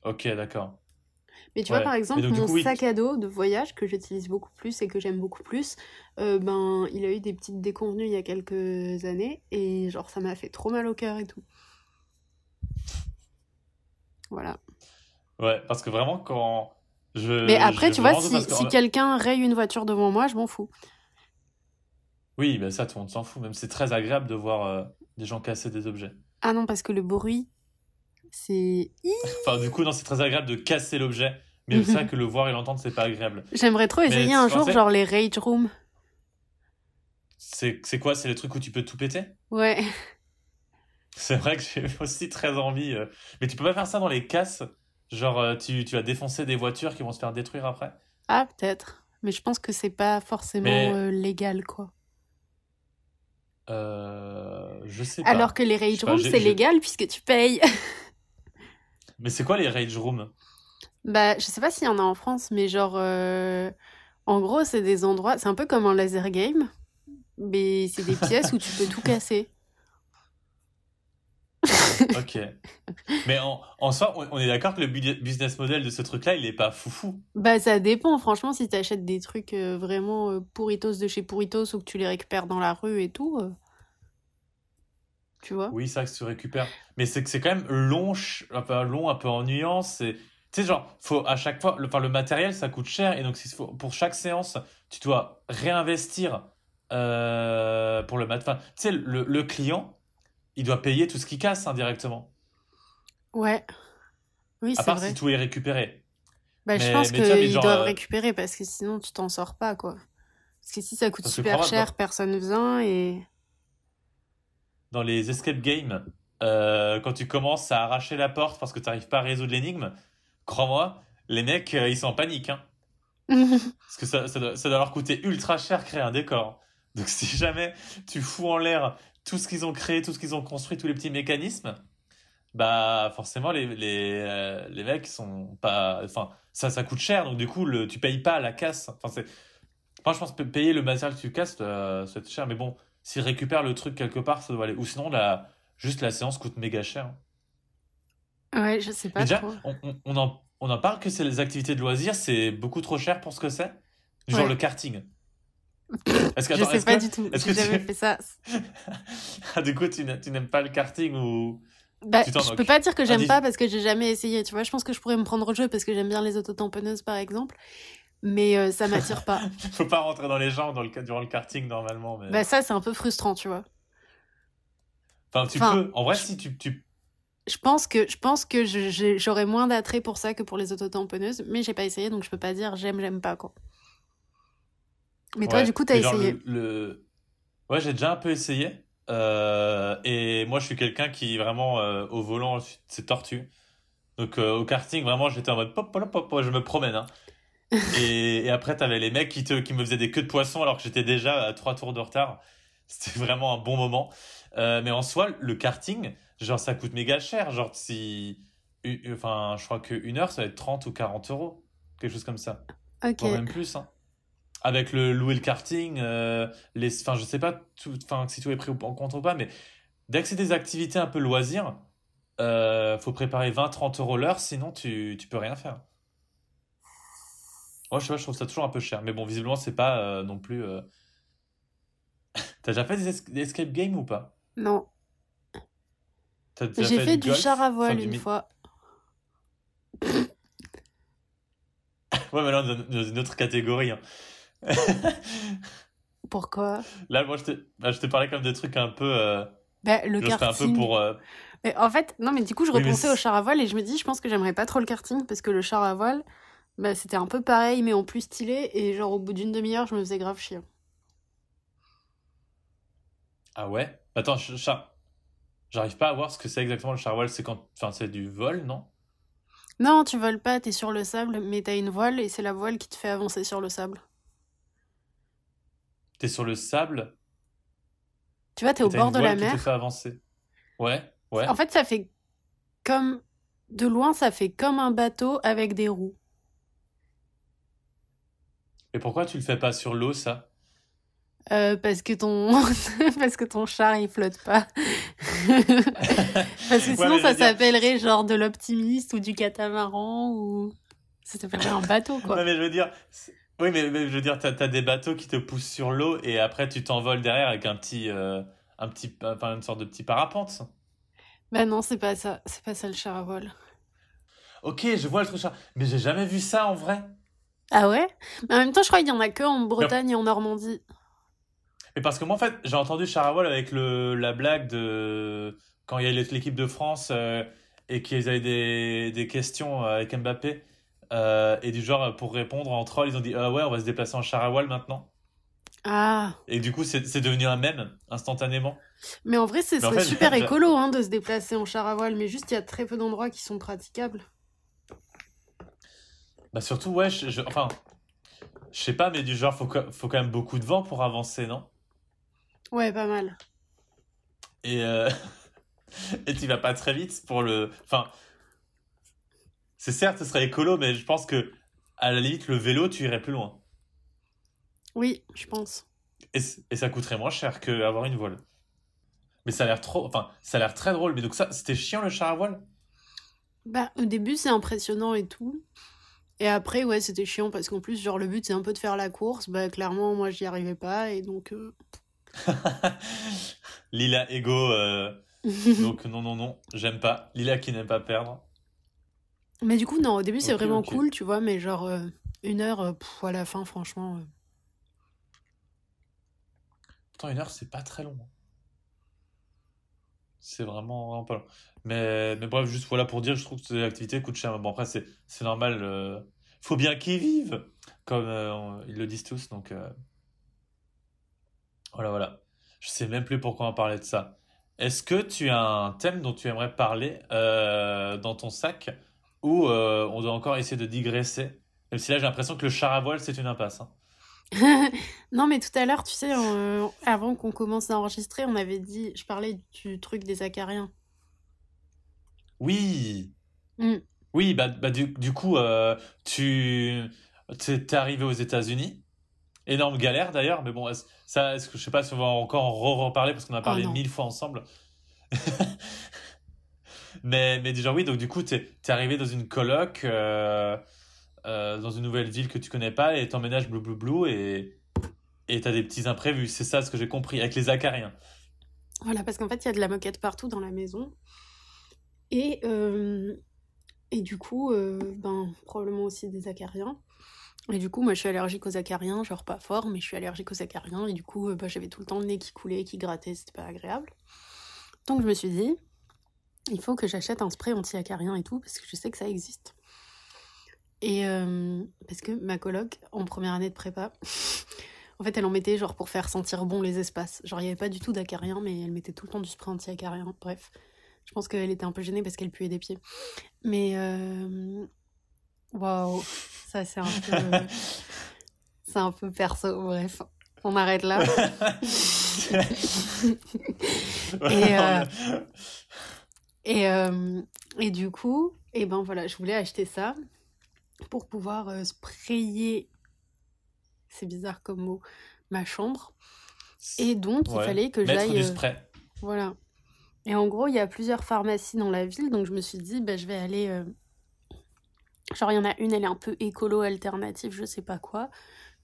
Ok, d'accord. Mais tu vois, par exemple, donc, mon coup, sac à dos de voyage que j'utilise beaucoup plus et que j'aime beaucoup plus, euh, ben, il a eu des petites déconvenues il y a quelques années et genre, ça m'a fait trop mal au cœur et tout. Voilà. Ouais, parce que vraiment, quand. Je, Mais après, je tu vois, si, que- si quelqu'un raye une voiture devant moi, je m'en fous. Oui, mais ça, tout le monde s'en fout. Même c'est très agréable de voir euh, des gens casser des objets. Ah non, parce que le bruit, c'est... Enfin, du coup, non, c'est très agréable de casser l'objet. Mais c'est vrai que le voir et l'entendre, c'est pas agréable. J'aimerais trop essayer un jour, genre les rage rooms. C'est c'est quoi? C'est les trucs où tu peux tout péter? Ouais. C'est vrai que j'ai aussi très envie. euh, Mais tu peux pas faire ça dans les casses? Genre, euh, tu, tu vas défoncer des voitures qui vont se faire détruire après? Ah, peut-être. Mais je pense que c'est pas forcément Mais- euh, légal, quoi. Euh, je sais pas. Alors que les rage rooms, c'est légal puisque tu payes. Mais c'est quoi les rage rooms? Bah, je sais pas s'il y en a en France, mais genre, euh, en gros, c'est des endroits, c'est un peu comme un laser game, mais c'est des pièces où tu peux tout casser. Ok. Mais en, en soi, on, on est d'accord que le bu- business model de ce truc-là, il est pas foufou. Bah, ça dépend, franchement, si t'achètes des trucs euh, vraiment euh, pourritos de chez pourritos ou que tu les récupères dans la rue et tout, euh, tu vois. Oui, c'est vrai que tu récupères. Mais c'est que c'est quand même long, un peu long, un peu ennuyant. C'est, tu sais, genre, faut à chaque fois, le, enfin, le matériel, ça coûte cher. Et donc, faut- pour chaque séance, tu dois réinvestir pour le mat. Enfin, tu sais, le, le client, il doit payer tout ce qu'il casse indirectement. Ouais. Oui, À c'est part vrai. si tout est récupéré. Bah, je Mais- pense vois, mais qu'ils doivent euh, récupérer parce que sinon tu t'en sors pas, quoi. Parce que si ça coûte super cher, dans- personne vient et. dans les escape games, euh, quand tu commences à arracher la porte parce que tu n'arrives pas à résoudre l'énigme, crois-moi, les mecs, euh, ils sont en panique. Hein, parce que ça, ça, doit, ça doit leur coûter ultra cher créer un décor. Donc si jamais tu fous en l'air tout ce qu'ils ont créé, tout ce qu'ils ont construit, tous les petits mécanismes, bah forcément les, les, euh, les mecs sont pas... Enfin, ça, ça coûte cher, donc du coup, le, tu payes pas la casse. Enfin, c'est... Moi, je pense que payer le matériel que tu casses, euh, ça va être cher. Mais bon, s'ils récupèrent le truc quelque part, ça doit aller. Ou sinon, la, juste la séance coûte méga cher. Ouais, je sais pas Mais déjà, trop. on, on- on en, on en parle que c'est les activités de loisirs, c'est beaucoup trop cher pour ce que c'est. Genre le karting. Est-ce que, je sais pas du tout. J'ai jamais fait ça. ah, du coup, tu n'aimes pas le karting ou bah, je peux pas dire que j'aime pas parce que j'ai jamais essayé. Tu vois, je pense que je pourrais me prendre au jeu parce que j'aime bien les autotamponneuses par exemple, mais euh, ça m'attire pas. Faut pas rentrer dans les jambes dans le durant le karting normalement. Bah ça c'est un peu frustrant, tu vois. Enfin, tu peux. En vrai, si tu, tu... Je pense que je pense que j'aurais moins d'attrait pour ça que pour les autotamponneuses, mais j'ai pas essayé donc je peux pas dire j'aime j'aime pas quoi. Mais toi, du coup, t'as essayé. le... Ouais, j'ai déjà un peu essayé. Euh, et moi, je suis quelqu'un qui vraiment euh, au volant, c'est tortue. Donc euh, au karting, vraiment, j'étais en mode pop, pop, pop, je me promène. Hein. et, et, après, t'avais les mecs qui, te, qui me faisaient des queues de poisson alors que j'étais déjà à trois tours de retard. C'était vraiment un bon moment. mais en soi, le karting, genre, ça coûte méga cher. Genre, si. Enfin, je crois qu'une heure, ça va être 30 ou 40 euros. Quelque chose comme ça. Ok. même plus. Hein avec le louer le karting, euh, les, enfin je sais pas tout, enfin si tout est pris en compte ou pas, mais dès que c'est des activités un peu loisirs, euh, faut préparer 20-30 euros l'heure, sinon tu, tu peux rien faire. Moi, je sais pas, je trouve ça toujours un peu cher, mais bon, visiblement c'est pas euh, non plus. Euh, T'as déjà fait des, escape games ou pas? Non. J'ai fait, du, char à voile une fois. ouais, mais là, dans une autre catégorie. Hein. Pourquoi? Là, moi, je te, bah, je te parlais comme des trucs un peu. Euh... Bah, le karting. un peu pour. Euh, mais en fait, non, mais du coup, je repensais au char à voile et je me dis, je pense que j'aimerais pas trop le karting parce que le char à voile, bah, c'était un peu pareil, mais en plus stylé. Et genre, au bout d'une demi-heure, je me faisais grave chier. Ah ouais? Attends, char... j'arrive pas à voir ce que c'est exactement le char à voile. C'est quand. Enfin, c'est du vol, non? Non, tu voles pas, t'es sur le sable, mais t'as une voile et c'est la voile qui te fait avancer sur le sable. T'es sur le sable. Tu vois, t'es au bord de la mer. Qui te fait avancer. Ouais, ouais. En fait, ça fait comme. De loin, ça fait comme un bateau avec des roues. Et pourquoi tu le fais pas sur l'eau, ça? Euh, parce que ton parce que ton char il flotte pas parce que sinon ça s'appellerait genre de l'optimiste ou du catamaran ou ça s'appellerait un bateau quoi non mais je veux dire oui, mais, je veux dire, tu as, des bateaux qui te poussent sur l'eau et après tu t'envoles derrière avec un petit, euh, un petit, enfin une sorte de petit parapente. Bah non, c'est pas ça, c'est pas ça le char à vol. Ok, je vois le truc mais j'ai jamais vu ça en vrai. Ah ouais? Mais en même temps, je crois qu'il y en a que en Bretagne et en Normandie. Mais parce que moi, en fait, j'ai entendu char à vol avec le, la blague de quand il y a l'équipe de France euh, et qu'ils avaient des, des questions avec Mbappé. Euh, et du genre, pour répondre en troll, ils ont dit Ah ouais, on va se déplacer en char maintenant. Ah. Et du coup, c'est devenu un mème instantanément. Mais en vrai, c'est super écolo hein, de se déplacer en char à voile, mais juste il y a très peu d'endroits qui sont praticables. Bah surtout, ouais, je, enfin, je sais pas, mais du genre, faut, faut quand même beaucoup de vent pour avancer, non? Ouais, pas mal. Et, euh... et tu vas pas très vite pour le. Enfin, c'est certes, ce serait écolo, mais je pense que à la limite, le vélo, tu irais plus loin. Oui, je pense. Et, ça coûterait moins cher qu'avoir une voile. Mais ça a l'air trop, enfin, ça a l'air très drôle. Mais donc ça, c'était chiant le char à voile? Bah, au début, c'est impressionnant et tout. Et après, ouais, c'était chiant parce qu'en plus, genre, le but, c'est un peu de faire la course. Bah, clairement, moi, j'y arrivais pas et donc. Euh, Lila ego. Euh, donc, non, non, non, j'aime pas. Lila qui n'aime pas perdre. Mais du coup, non, au début, c'est vraiment cool, tu vois, mais genre, euh, une heure, euh, à la fin, franchement. Euh. Pourtant, une heure, c'est pas très long. Hein. C'est vraiment, vraiment pas long. Mais, mais bref, juste voilà pour dire, je trouve que ces activités coûtent cher. Bon, après, c'est normal. faut bien qu'ils vivent, comme ils le disent tous. Donc, voilà, voilà. Je sais même plus pourquoi on parlait de ça. Est-ce que tu as un thème dont tu aimerais parler dans ton sac? Ou euh, on doit encore essayer de digresser Même si là, j'ai l'impression que le char à voile, c'est une impasse. Hein. non, mais tout à l'heure, tu sais, avant qu'on commence à enregistrer, on avait dit, je parlais du truc des acariens. Oui. Mm. Oui, bah, bah du, du, coup, euh, tu es arrivé aux États-Unis. Énorme galère d'ailleurs, mais bon, ça, est-ce que je sais pas si on va encore en reparler parce qu'on a parlé oh mille fois ensemble. mais, mais déjà, oui, donc du coup, tu es, arrivé dans une coloc. Euh, euh, dans une nouvelle ville que tu connais pas et t'emménages blou blou blou et et t'as des petits imprévus. C'est ça ce que j'ai compris avec les acariens. Voilà, parce qu'en fait, il y a de la moquette partout dans la maison. Et, euh, et du coup, ben, probablement aussi des acariens. Et du coup, moi, je suis allergique aux acariens, genre pas fort, mais je suis allergique aux acariens. Et du coup, bah, j'avais tout le temps le nez qui coulait, qui grattait, c'était pas agréable. Donc, je me suis dit, il faut que j'achète un spray anti-acarien et tout, parce que je sais que ça existe. Et euh, parce que ma coloc, en première année de prépa, en fait, elle en mettait genre pour faire sentir bon les espaces. Genre, il n'y avait pas du tout d'acarien, mais elle mettait tout le temps du spray anti-acarien. Bref, je pense qu'elle était un peu gênée parce qu'elle puait des pieds. Mais euh... waouh, ça c'est un peu. c'est un peu perso, bref. On arrête là. et, euh... Et, euh... et du coup, et ben voilà, je voulais acheter ça pour pouvoir euh, sprayer, c'est bizarre comme mot, ma chambre. Et donc, Ouais. il fallait que Mettre j'aille. du euh, spray. Voilà. Et en gros, il y a plusieurs pharmacies dans la ville, donc je me suis dit, bah, je vais aller. euh, Genre, il y en a une, elle est un peu écolo alternative, je sais pas quoi.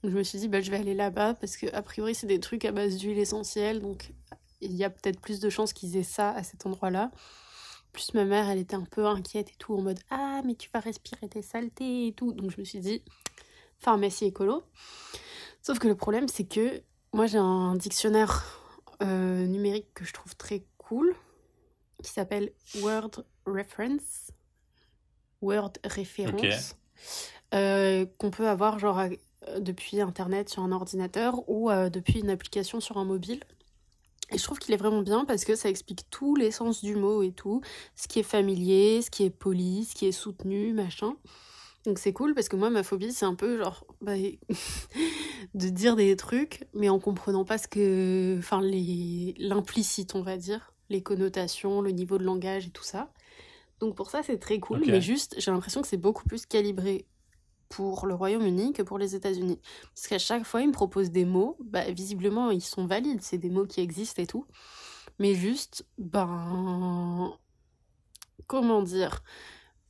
Donc je me suis dit, bah, je vais aller là-bas, parce que a priori, c'est des trucs à base d'huile essentielle, donc il y a peut-être plus de chances qu'ils aient ça à cet endroit-là. Plus ma mère, elle était un peu inquiète et tout, en mode, ah, mais tu vas respirer des saletés et tout. Donc je me suis dit, pharmacie écolo. Sauf que le problème, c'est que moi, j'ai un dictionnaire euh, numérique que je trouve très cool, qui s'appelle Word Reference. Word Référence. euh, qu'on peut avoir genre depuis Internet sur un ordinateur ou euh, depuis une application sur un mobile. Et je trouve qu'il est vraiment bien parce que ça explique tous les sens du mot et tout, ce qui est familier, ce qui est poli, ce qui est soutenu, machin. Donc c'est cool parce que moi ma phobie c'est un peu genre bah, de dire des trucs mais en comprenant pas ce que enfin les l'implicite on va dire, les connotations, le niveau de langage et tout ça. Donc pour ça c'est très cool mais juste j'ai l'impression que c'est beaucoup plus calibré pour le Royaume-Uni que pour les États-Unis. Parce qu'à chaque fois, ils me proposent des mots, bah, visiblement, ils sont valides, c'est des mots qui existent et tout. Mais juste, ben. Comment dire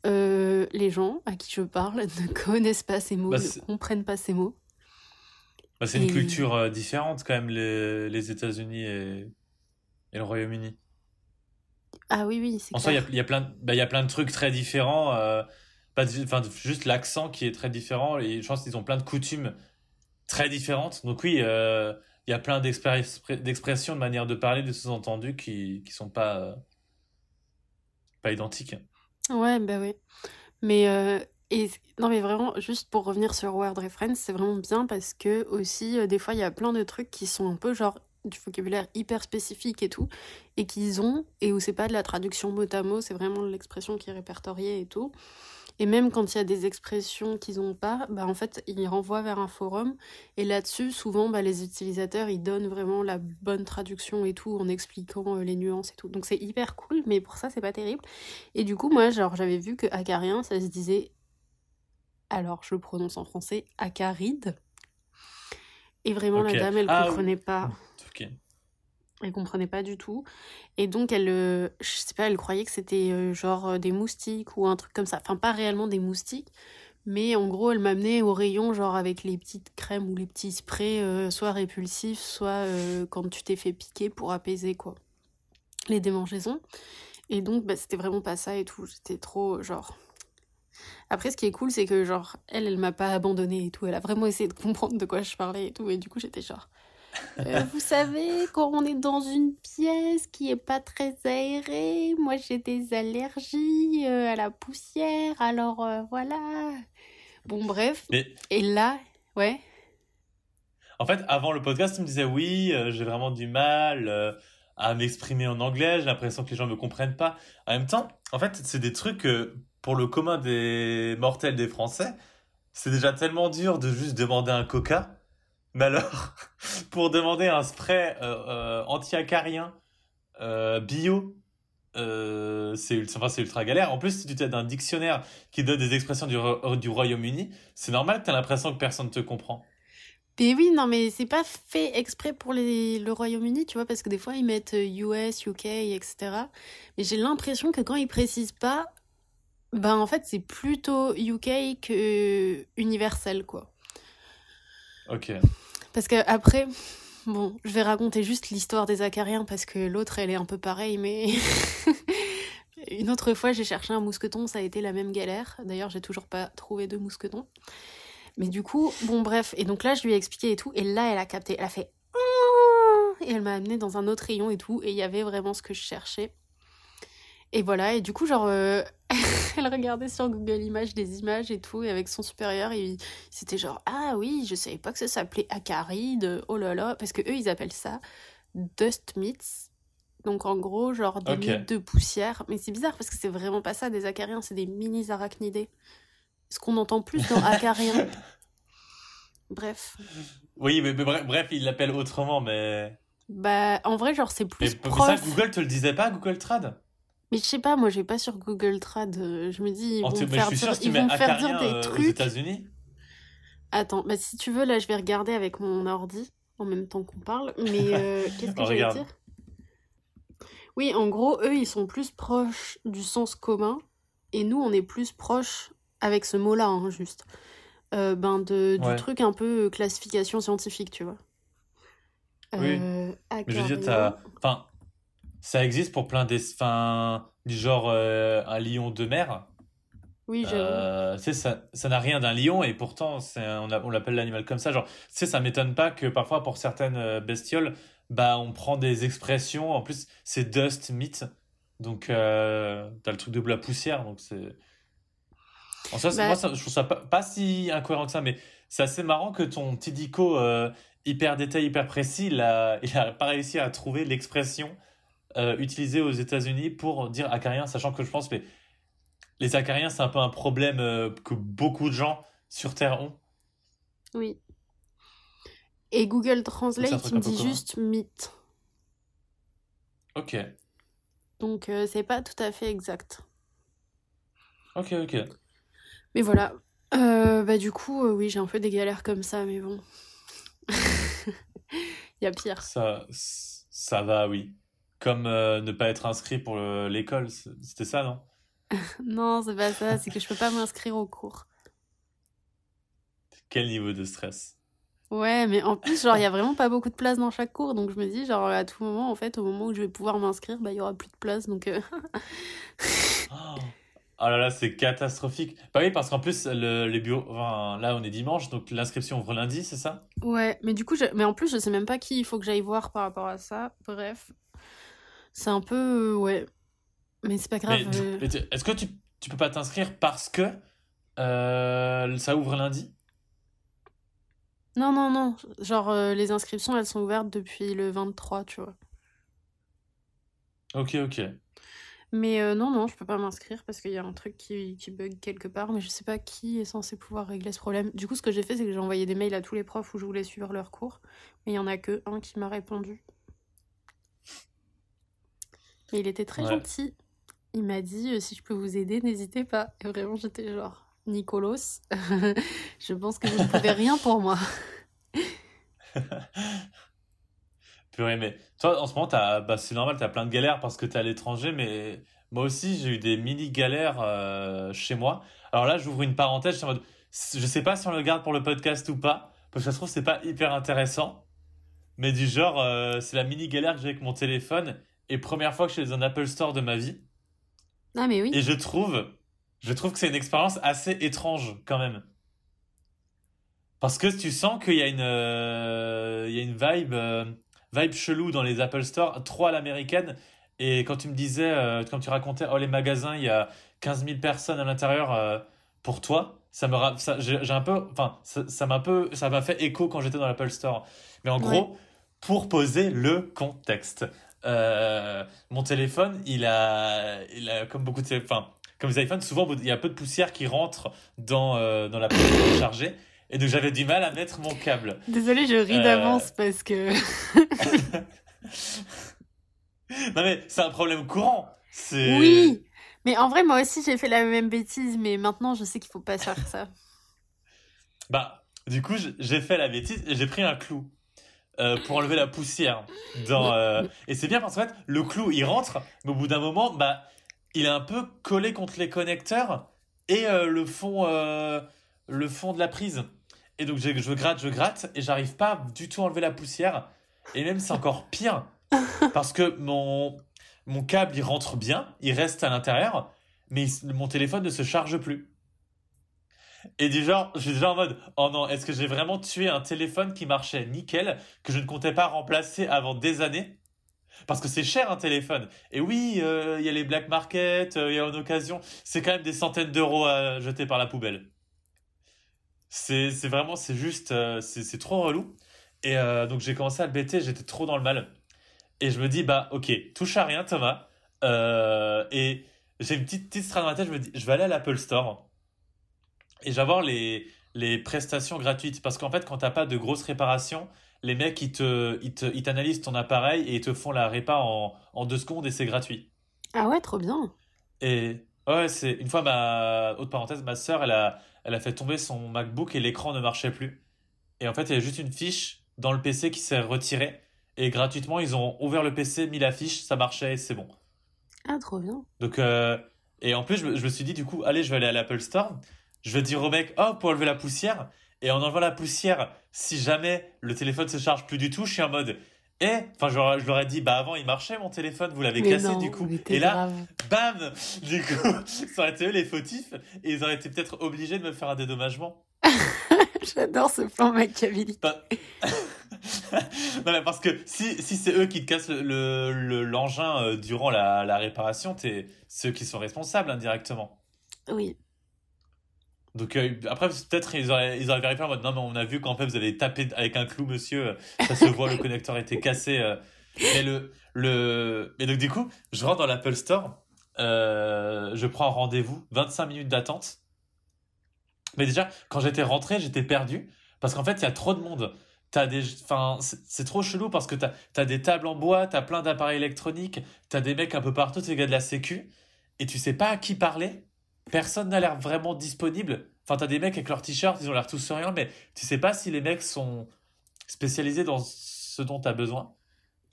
Euh, Les gens à qui je parle ne connaissent pas ces mots, Bah, ne comprennent pas ces mots. Bah, c'est une culture euh, différente quand même, les, les États-Unis et, et le Royaume-Uni. Ah oui, oui, c'est En soi, il y y, a plein, de- bah, y a plein de trucs très différents. euh, pas enfin, juste l'accent qui est très différent. Et je pense qu'ils ont plein de coutumes très différentes. Donc oui, euh, il y a plein d'expressions, de manières de parler, de sous-entendus qui qui sont pas, euh, pas identiques. Ouais, bah oui. Mais, euh, non, mais vraiment, juste pour revenir sur Word Reference, c'est vraiment bien parce que aussi, des fois, il y a plein de trucs qui sont un peu genre du vocabulaire hyper spécifique et tout, et qu'ils ont, et où c'est pas de la traduction mot à mot, c'est vraiment l'expression qui est répertoriée et tout. Et même quand il y a des expressions qu'ils ont pas, bah en fait, ils renvoient vers un forum, et là-dessus, souvent, bah, les utilisateurs, ils donnent vraiment la bonne traduction et tout, en expliquant euh, les nuances et tout. Donc c'est hyper cool, mais pour ça, c'est pas terrible. Et du coup, moi, genre, j'avais vu que acarien, ça se disait. Alors, je le prononce en français, acaride. Et vraiment, la dame, elle Ah, comprenait pas. Ok. Elle comprenait pas du tout. Et donc, elle, euh, je sais pas, elle croyait que c'était euh, genre euh, des moustiques ou un truc comme ça. Enfin, pas réellement des moustiques. Mais en gros, elle m'amenait au rayon, genre avec les petites crèmes ou les petits sprays, euh, soit répulsifs, soit quand tu t'es fait piquer pour apaiser, quoi. Les démangeaisons. Et donc, bah, c'était vraiment pas ça et tout. J'étais trop, genre. Après, ce qui est cool, c'est que, genre, elle, elle m'a pas abandonnée et tout. Elle a vraiment essayé de comprendre de quoi je parlais et tout. Et du coup, j'étais genre. Euh, vous savez, quand on est dans une pièce qui est pas très aérée, moi j'ai des allergies euh, à la poussière, alors euh, voilà. Bon, bref. Mais Et là, ouais. en fait, avant le podcast, tu me disais oui, j'ai vraiment du mal à m'exprimer en anglais. J'ai l'impression que les gens me comprennent pas. En même temps, en fait, c'est des trucs que pour le commun des mortels des Français, c'est déjà tellement dur de juste demander un coca. Mais alors, pour demander un spray euh, euh, anti-acarien euh, bio, c'est ultra, enfin, ultra galère. En plus, si tu t'aides d'un dictionnaire qui donne des expressions du, Ro- du Royaume-Uni, c'est normal que tu as l'impression que personne ne te comprend. Mais oui, non, mais c'est pas fait exprès pour les, le Royaume-Uni, tu vois, parce que des fois ils mettent US, UK, etc. Mais j'ai l'impression que quand ils précisent pas, Ben en fait, c'est plutôt UK que universel, quoi. Ok. Parce que après, bon, je vais raconter juste l'histoire des acariens parce que l'autre, elle est un peu pareille, mais une autre fois, j'ai cherché un mousqueton, ça a été la même galère. D'ailleurs, j'ai toujours pas trouvé de mousqueton. Mais du coup, bon, bref. Et donc là, je lui ai expliqué et tout, et là, elle a capté. Elle a fait. Et elle m'a amené dans un autre rayon et tout, et il y avait vraiment ce que je cherchais. Et voilà, et du coup, genre, euh, elle regardait sur Google Images des images et tout, et avec son supérieur, et c'était genre, ah oui, je savais pas que ça s'appelait acaride, oh là là, parce que eux, ils appellent ça dust mites. Donc en gros, genre des okay. de poussière. Mais c'est bizarre parce que c'est vraiment pas ça, des acariens, c'est des mini arachnidés. Ce qu'on entend plus dans acariens. bref. Oui, mais, bref, bref, ils l'appellent autrement, mais. Bah, en vrai, genre, c'est plus. Mais, prof... ça, Google te le disait pas, Google Trad? Mais je sais pas, moi j'ai pas sur Google Trad. Euh, je me dis, ils vont me faire, dire, ils vont faire dire des euh, trucs. Aux Attends, bah si tu veux, là je vais regarder avec mon ordi en même temps qu'on parle. Mais euh, qu'est-ce que je vais dire? Oui, en gros, eux ils sont plus proches du sens commun et nous on est plus proches avec ce mot-là, hein, juste. Euh, ben de, du Ouais. truc un peu classification scientifique, tu vois. Oui. Euh, Mais je veux dire, t'as. Enfin, ça existe pour plein des. Enfin, du genre euh, un lion de mer? Oui. Euh, ça, ça n'a rien d'un lion et pourtant on, a- on l'appelle l'animal comme ça. Genre, tu sais, ça m'étonne pas que parfois pour certaines euh, bestioles, bah on prend des expressions. En plus, c'est dust meat. Donc, euh, t'as le truc de la poussière. Donc, c'est. En soi, Bah- moi, ça- je trouve ça pas, pas si incohérent que ça, mais c'est assez marrant que ton petit dico euh, hyper détaillé, hyper précis, il a, il a pas réussi à trouver l'expression euh, utilisée aux États-Unis pour dire acarien, sachant que je pense que les, les acariens, c'est un peu un problème euh, que beaucoup de gens sur Terre ont. Oui. Et Google Translate, il me dit juste mythe. Ok, Donc, euh, c'est pas tout à fait exact. ok, ok. Mais voilà. Bah, du coup, oui, j'ai un peu des galères comme ça, mais bon. Il y a pire. Ça, ça va, oui. Comme euh, ne pas être inscrit pour le- l'école, c'était ça, non? Non, c'est pas ça, c'est que je peux pas m'inscrire au cours. Quel niveau de stress? Ouais, mais en plus, genre, il y a vraiment pas beaucoup de place dans chaque cours, donc je me dis, genre, à tout moment, en fait, au moment où je vais pouvoir m'inscrire, bah, il y aura plus de place, donc... euh, Oh Oh là là, c'est catastrophique. Bah oui, parce qu'en plus, le, les bureaux, enfin, là, on est dimanche, donc l'inscription ouvre lundi, c'est ça? Ouais, mais du coup, je... mais en plus, je sais même pas qui il faut que j'aille voir par rapport à ça. Bref, c'est un peu... euh, Ouais, mais c'est pas grave. Euh, est-ce que tu, tu peux pas t'inscrire parce que euh, ça ouvre lundi? Non, non, non. Genre, euh, les inscriptions, elles sont ouvertes depuis le 23, tu vois. Ok, ok. Mais non, non, je peux pas m'inscrire parce qu'il y a un truc qui, qui bug quelque part, mais je sais pas qui est censé pouvoir régler ce problème. Du coup, ce que j'ai fait, c'est que j'ai envoyé des mails à tous les profs où je voulais suivre leurs cours, mais il y en a que un qui m'a répondu. Et il était très Ouais. gentil. Il m'a dit euh, si je peux vous aider, n'hésitez pas. Et vraiment, j'étais genre Nicolos, je pense que vous ne pouvez rien pour moi. Purée, mais toi, en ce moment, bah, c'est normal, t'as plein de galères parce que t'es à l'étranger, mais moi aussi, j'ai eu des mini-galères euh, chez moi. Alors là, j'ouvre une parenthèse, je suis en mode, je sais pas si on le garde pour le podcast ou pas, parce que ça se trouve, c'est pas hyper intéressant, mais du genre, euh, c'est la mini-galère que j'ai avec mon téléphone, et première fois que je suis dans un Apple Store de ma vie, Ah, mais oui. et je trouve, je trouve que c'est une expérience assez étrange quand même. Parce que tu sens qu'il y a une, euh, il y a une vibe, euh, vibe chelou dans les Apple Store, trop à l'américaine. Et quand tu me disais, euh, quand tu racontais, oh les magasins, il y a 15 000 personnes à l'intérieur pour toi, ça me, ça, j'ai un peu, enfin, ça, ça m'a un peu, ça m'a fait écho quand j'étais dans l'Apple Store. Mais en Ouais. gros, pour poser le contexte, euh, mon téléphone, il a, il a comme beaucoup de, télé- enfin, comme les iPhones, souvent il y a peu de poussière qui rentre dans, euh, dans la prise charger. Et donc j'avais du mal à mettre mon câble. Désolée, je ris Euh, d'avance parce que. Non mais c'est un problème courant. Oui! Mais en vrai, moi aussi, j'ai fait la même bêtise, mais maintenant, je sais qu'il faut pas faire ça. Bah, du coup, j'ai fait la bêtise et j'ai pris un clou euh, pour enlever la poussière. Dans, euh, Et c'est bien parce qu'en fait, le clou, il rentre, mais au bout d'un moment, bah, il est un peu collé contre les connecteurs et euh, le fond le fond de la prise. Et donc je, je gratte, je gratte et j'arrive pas du tout à enlever la poussière. Et même c'est encore pire parce que mon mon câble il rentre bien, il reste à l'intérieur, mais mon téléphone ne se charge plus. Et du genre, je suis déjà en mode, oh non, est-ce que j'ai vraiment tué un téléphone qui marchait nickel, que je ne comptais pas remplacer avant des années? Parce que c'est cher un téléphone. Et oui, euh, il y a les black market, euh, il y a une occasion, c'est quand même des centaines d'euros à jeter par la poubelle. C'est vraiment, c'est juste, euh, c'est trop relou. Et donc j'ai commencé à le bêter, j'étais trop dans le mal. Et je me dis, bah ok, touche à rien Thomas. et j'ai une petite, petite dans ma tête, je me dis, je vais aller à l'Apple Store et j'avais les, les prestations gratuites. Parce qu'en fait, quand t'as pas de grosses réparations, les mecs, ils te, ils t'analysent ton appareil et ils te font la répa en, en deux secondes et c'est gratuit. Ah ouais, trop bien. Et ouais, c'est une fois ma autre parenthèse, ma sœur, elle a, elle a fait tomber son MacBook et l'écran ne marchait plus. Et en fait, il y a juste une fiche dans le PC qui s'est retirée. Et gratuitement, ils ont ouvert le PC, mis la fiche, ça marchait c'est bon. Ah, trop bien. Donc, euh, et en plus, je, je, me suis dit, du coup, allez, je vais aller à l'Apple Store je vais dire au mec, oh, pour enlever la poussière. Et en enlevant la poussière, si jamais le téléphone se charge plus du tout, je suis en mode, eh, enfin, je, leur ai dit, bah avant il marchait mon téléphone, vous l'avez cassé du coup. Et là, bam, du coup, ça aurait été eux les fautifs et ils auraient été peut-être obligés de me faire un dédommagement. J'adore ce plan machiavélique. non, mais parce que si, si c'est eux qui te cassent l'engin le, le, euh, durant la, la réparation, c'est ceux qui sont responsables indirectement. Oui. Donc euh, après, peut-être ils auraient, ils auraient vérifié en mode non, mais on a vu qu'en fait vous avez tapé avec un clou, monsieur, ça se voit, le connecteur était cassé. Euh. Mais le, le... Et donc du coup, je rentre dans l'Apple Store, euh, je prends rendez-vous, 25 minutes d'attente. Mais déjà, quand j'étais rentré, j'étais perdu parce qu'en fait, il y a trop de monde. T'as des, enfin, c'est trop chelou parce que t'as as des tables en bois, t'as plein d'appareils électroniques, t'as des mecs un peu partout, des gars de la sécu, et tu sais pas à qui parler personne n'a l'air vraiment disponible. Enfin, t'as des mecs avec leurs t-shirts, ils ont l'air tous rien, mais tu sais pas si les mecs sont spécialisés dans ce dont tu as besoin.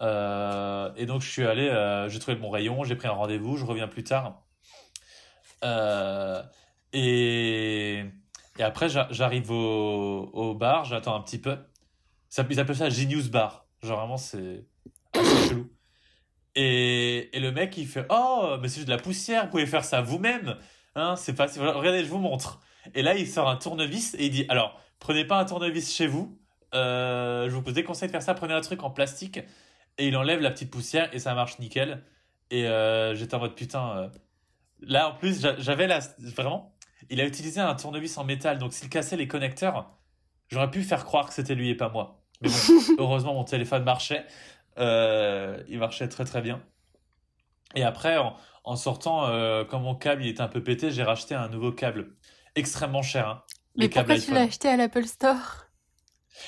Euh, et donc, je suis allé, euh, j'ai trouvé mon rayon, j'ai pris un rendez-vous, je reviens plus tard. Euh, et, et après, j'arrive au, au, bar, j'attends un petit peu. Ça, ils appellent ça Genius Bar. Genre, vraiment, c'est chelou. Et, et, le mec, il fait Oh, mais c'est de la poussière, vous pouvez faire ça vous-même. Hein, c'est facile. Regardez, je vous montre. Et là, il sort un tournevis et il dit Alors, prenez pas un tournevis chez vous. Euh, je vous déconseille de faire ça. Prenez un truc en plastique. Et il enlève la petite poussière et ça marche nickel. Et euh, j'étais en mode Putain. Euh. Là, en plus, j'avais la. Vraiment, il a utilisé un tournevis en métal. Donc, s'il cassait les connecteurs, j'aurais pu faire croire que c'était lui et pas moi. Mais bon, heureusement, mon téléphone marchait. il marchait très très bien. Et après, en, en sortant, euh, quand mon câble il était un peu pété, j'ai racheté un nouveau câble. Extrêmement cher. Hein, Mais pourquoi tu l'as acheté à l'Apple Store?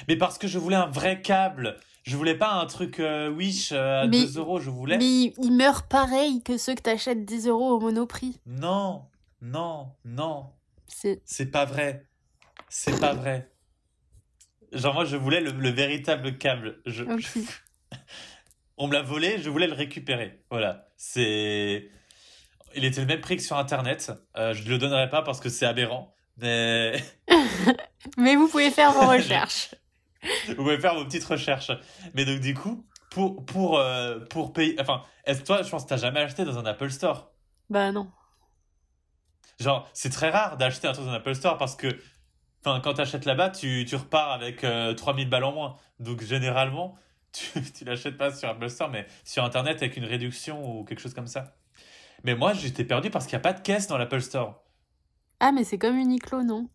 Mais parce que je voulais un vrai câble. Je voulais pas un truc euh, Wish euh, à 2 euros, je voulais. Mais il meurt pareil que ceux que t'achètes 10 euros au monoprix. Non, non, non. C'est pas vrai. C'est pas vrai. Genre, moi, je voulais le, véritable câble. Je... On me l'a volé, je voulais le récupérer. Voilà. C'est il était le même prix que sur Internet. Euh, je ne le donnerai pas parce que c'est aberrant. Mais... mais vous pouvez faire vos recherches. vous pouvez faire vos petites recherches. Mais donc, du coup, pour, pour, euh, pour payer. Enfin, est-ce que toi, je pense que tu n'as jamais acheté dans un Apple Store? Bah non. Genre, c'est très rare d'acheter un truc dans un Apple Store parce que enfin, quand tu achètes là-bas, tu, tu, repars avec 3000 euh, balles en moins. Donc, généralement, tu, tu l'achètes pas sur Apple Store, mais sur Internet avec une réduction ou quelque chose comme ça. Mais moi, j'étais perdu parce qu'il n'y a pas de caisse dans l'Apple Store. Ah, mais c'est comme Uniqlo, non?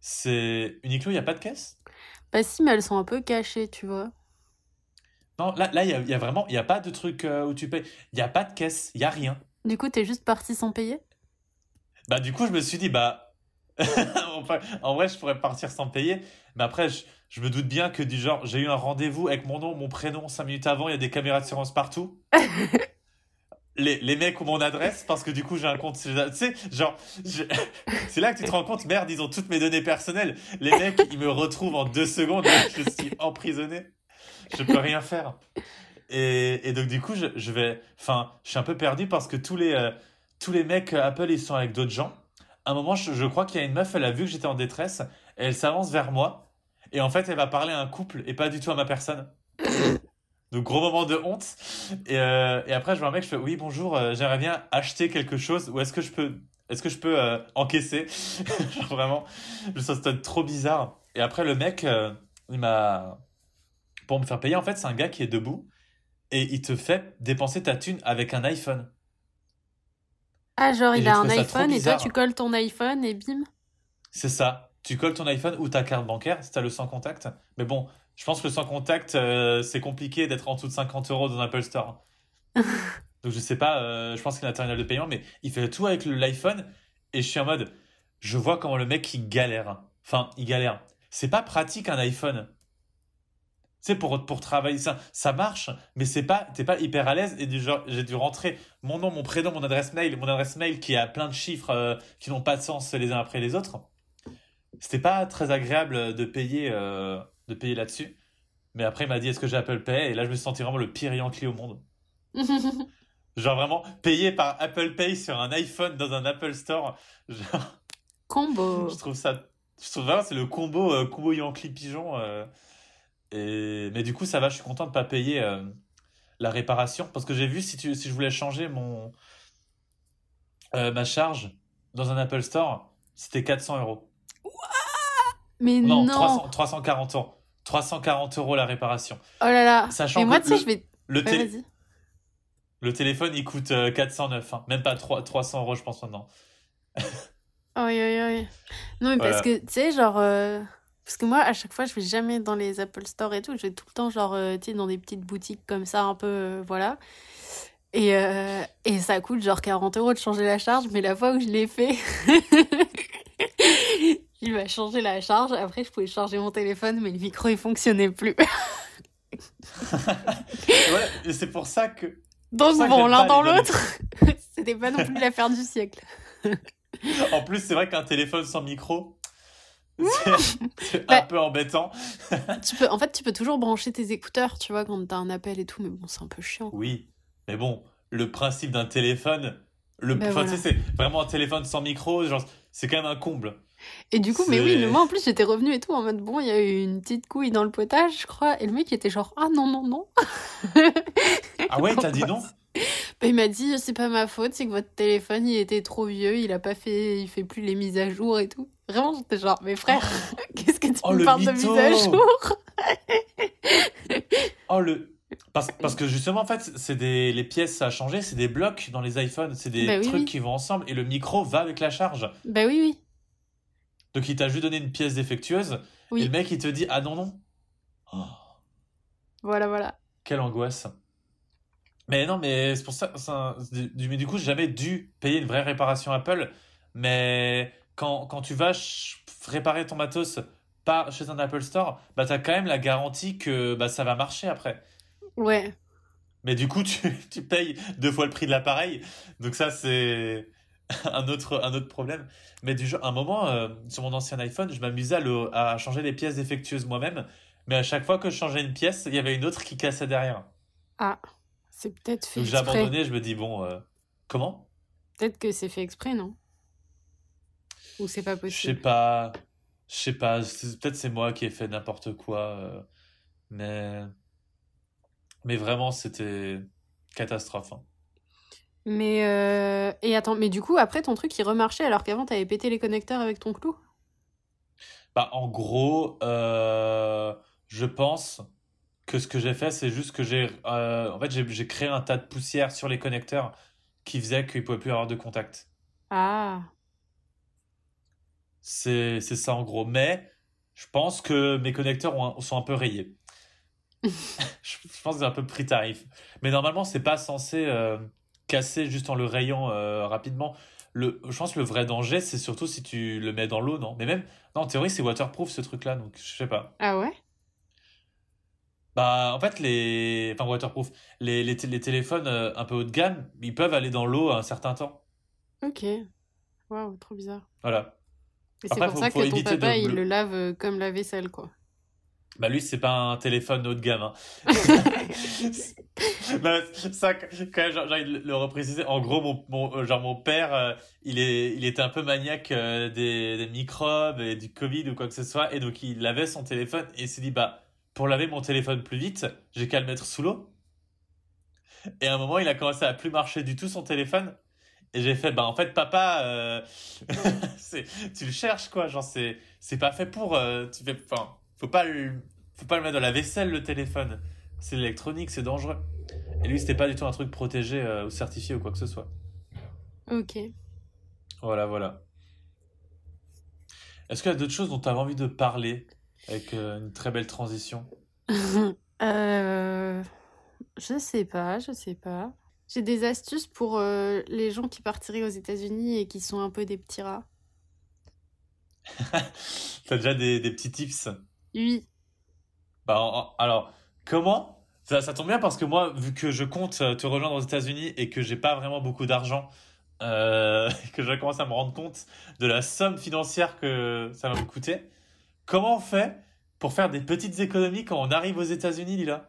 C'est. Uniqlo, il n'y a pas de caisse? Bah, si, mais elles sont un peu cachées, tu vois. Non, là, là, il y a, vraiment. Il n'y a pas de truc euh, où tu payes. Il n'y a pas de caisse, il n'y a rien. Du coup, t'es juste parti sans payer? Bah, du coup, je me suis dit, bah. en vrai, je pourrais partir sans payer. Mais après, je, je me doute bien que du genre, j'ai eu un rendez-vous avec mon nom, mon prénom, cinq minutes avant, il y a des caméras de surveillance partout. les, les mecs ont mon adresse parce que du coup j'ai un compte. Tu sais, genre, c'est là que tu te rends compte, merde, ils ont toutes mes données personnelles. Les mecs, ils me retrouvent en deux secondes, je suis emprisonné. Je peux rien faire. Et, et donc, du coup, je, je vais. Enfin, je suis un peu perdu parce que tous les, euh, tous les mecs Apple, ils sont avec d'autres gens. À un moment, je, je crois qu'il y a une meuf, elle a vu que j'étais en détresse. Et elle s'avance vers moi. Et en fait, elle va parler à un couple et pas du tout à ma personne. Donc, gros moment de honte. Et, euh, et après, je vois un mec, je fais Oui, bonjour, euh, j'aimerais bien acheter quelque chose. Ou est-ce que je peux, est-ce que je peux euh, encaisser? Genre, Vraiment, je trouve ça trop bizarre. Et après, le mec, euh, il m'a. Pour me faire payer, en fait, c'est un gars qui est debout et il te fait dépenser ta thune avec un iPhone. Ah, genre, Et il a un iPhone et toi, tu colles ton iPhone et bim. C'est ça. Tu colles ton iPhone ou ta carte bancaire si tu as le sans contact. Mais bon, je pense que le sans contact, euh, c'est compliqué d'être en dessous de 50 euros dans un Apple Store. Donc je sais pas, euh, je pense qu'il y a un terminal de paiement, mais il fait tout avec l'iPhone. Et je suis en mode, je vois comment le mec il galère. Enfin, il galère. C'est pas pratique un iPhone. Tu sais, pour, pour travailler, ça, ça marche, mais c'est pas, t'es pas hyper à l'aise. Et du genre, j'ai dû rentrer mon nom, mon prénom, mon adresse mail, mon adresse mail qui a plein de chiffres euh, qui n'ont pas de sens les uns après les autres. C'était pas très agréable de payer, euh, de payer là-dessus. Mais après, il m'a dit, est-ce que j'ai Apple Pay? Et là, je me suis senti vraiment le pire Yankee au monde. Genre vraiment payé par Apple Pay sur un iPhone dans un Apple Store. Genre, Combo. je trouve ça, je trouve vraiment c'est le combo euh, combo Yankee pigeon. euh, et mais du coup ça va, je suis content de pas payer la réparation parce que j'ai vu si tu si je voulais changer mon ma charge dans un Apple Store, c'était 400 euros. Mais Non, non. 300 340 euros. 340 euros la réparation. Oh là là. Sachant Et moi, que tu sais, le- je vais. Le, Ouais, le téléphone il coûte euh, 409, hein. même pas 3 300 euros je pense maintenant. Oui, oui, oui. Non, mais Voilà. parce que, tu sais, genre. euh, Parce que moi, à chaque fois, je vais jamais dans les Apple Store et tout. Je vais tout le temps, genre, euh, tu sais, dans des petites boutiques comme ça, un peu. euh, voilà. Et, euh, et ça coûte genre 40 euros de changer la charge, mais la fois où je l'ai fait, il m'a changé la charge. Après, je pouvais charger mon téléphone, mais le micro, il fonctionnait plus. Ouais, et c'est pour ça que Donc, ça bon, l'un dans l'autre, c'était pas non plus l'affaire du siècle. En plus, c'est vrai qu'un téléphone sans micro, c'est c'est Bah. un peu embêtant. Tu peux, en fait, tu peux toujours brancher tes écouteurs, tu vois, quand t'as un appel et tout, mais bon, c'est un peu chiant. Oui, mais bon, le principe d'un téléphone, le, Bah, enfin, voilà. tu sais, c'est vraiment un téléphone sans micro, genre, c'est quand même un comble. Et du coup, mais oui, mais moi en plus j'étais revenue et tout en mode bon, il y a eu une petite couille dans le potage, je crois, et le mec il était genre ah non, non, non. Ah ouais, t'as dit non? Bah, il m'a dit c'est pas ma faute, c'est que votre téléphone il était trop vieux, il a pas fait, il fait plus les mises à jour et tout. Vraiment, j'étais genre mais frère, qu'est-ce que tu Oh, me le parles de mise à jour? Oh le. Parce, parce que justement, en fait, c'est des les pièces à changer, c'est des blocs dans les iPhones, c'est des Bah oui, trucs oui. qui vont ensemble et le micro va avec la charge. Bah oui, oui. Donc il t'a juste donné une pièce défectueuse Oui. et le mec il te dit ah non non. Oh. Voilà, voilà. Quelle angoisse. Mais non, mais c'est pour ça. du, mais du coup, j'ai jamais dû payer une vraie réparation Apple. Mais quand, quand tu vas réparer ton matos pas chez un Apple Store, bah t'as quand même la garantie que bah, ça va marcher après. Ouais. Mais du coup, tu, tu payes deux fois le prix de l'appareil. Donc ça, c'est un autre, un autre problème. Mais du genre, à un moment, euh, sur mon ancien iPhone, je m'amusais à, le- à changer les pièces défectueuses moi-même. Mais à chaque fois que je changeais une pièce, il y avait une autre qui cassait derrière. Ah, c'est peut-être fait Donc j'ai exprès. abandonné, je me dis, bon, euh, comment? Peut-être que c'est fait exprès, non? Ou c'est pas Je sais possible. pas, je sais pas, c'est- peut-être c'est moi qui ai fait n'importe quoi, euh, mais, mais vraiment, c'était catastrophe. hein. Mais euh... et attends, mais du coup après ton truc il remarchait alors qu'avant t'avais pété les connecteurs avec ton clou? Bah, en gros, euh, je pense que ce que j'ai fait, c'est juste que j'ai, euh, en fait, j'ai créé un tas de poussière sur les connecteurs qui faisait qu'il ne pouvait plus avoir de contact. Ah. C'est, c'est ça en gros. Mais je pense que mes connecteurs ont un- sont un peu rayés. je, pense que j'ai un peu pris tarif. Mais normalement, c'est pas censé casser juste en le rayant euh, rapidement. Le, je pense que le vrai danger, c'est surtout si tu le mets dans l'eau, non? Mais même, non, en théorie, c'est waterproof ce truc-là, donc je sais pas. Ah ouais? Bah, en fait, les, enfin, waterproof, les, les, té- les téléphones euh, un peu haut de gamme, ils peuvent aller dans l'eau un certain temps. Ok. Waouh, trop bizarre. Voilà. Et c'est pour faut- ça faut que ton de papa il le lave euh, comme la vaisselle quoi. Bah lui, c'est pas un téléphone haut de gamme. Hein. bah, ça, quand même, j'ai envie de le repréciser. En gros, mon, mon euh, genre mon père, euh, il est, il était un peu maniaque euh, des, des, microbes et du Covid ou quoi que ce soit, et donc il avait son téléphone et il s'est dit bah pour laver mon téléphone plus vite, j'ai qu'à le mettre sous l'eau. Et à un moment, il a commencé à plus marcher du tout son téléphone. Et j'ai fait bah en fait papa, tu le cherches quoi, genre c'est c'est pas fait pour, tu fais, enfin faut pas le, faut pas le mettre dans la vaisselle le téléphone. C'est l'électronique, c'est dangereux. Et lui, c'était pas du tout un truc protégé euh, ou certifié ou quoi que ce soit. Ok. Voilà, voilà. Est-ce qu'il y a d'autres choses dont tu as envie de parler avec euh, une très belle transition? Euh, Je sais pas, je sais pas. J'ai des astuces pour euh, les gens qui partiraient aux États-Unis et qui sont un peu des petits rats. T'as déjà des, des petits tips? Oui. Bah, alors, comment? Ça, ça, tombe bien parce que moi, vu que je compte euh, te rejoindre aux États-Unis et que j'ai pas vraiment beaucoup d'argent, euh, que je commence à me rendre compte de la somme financière que ça va me coûter, comment on fait pour faire des petites économies quand on arrive aux États-Unis, Lila?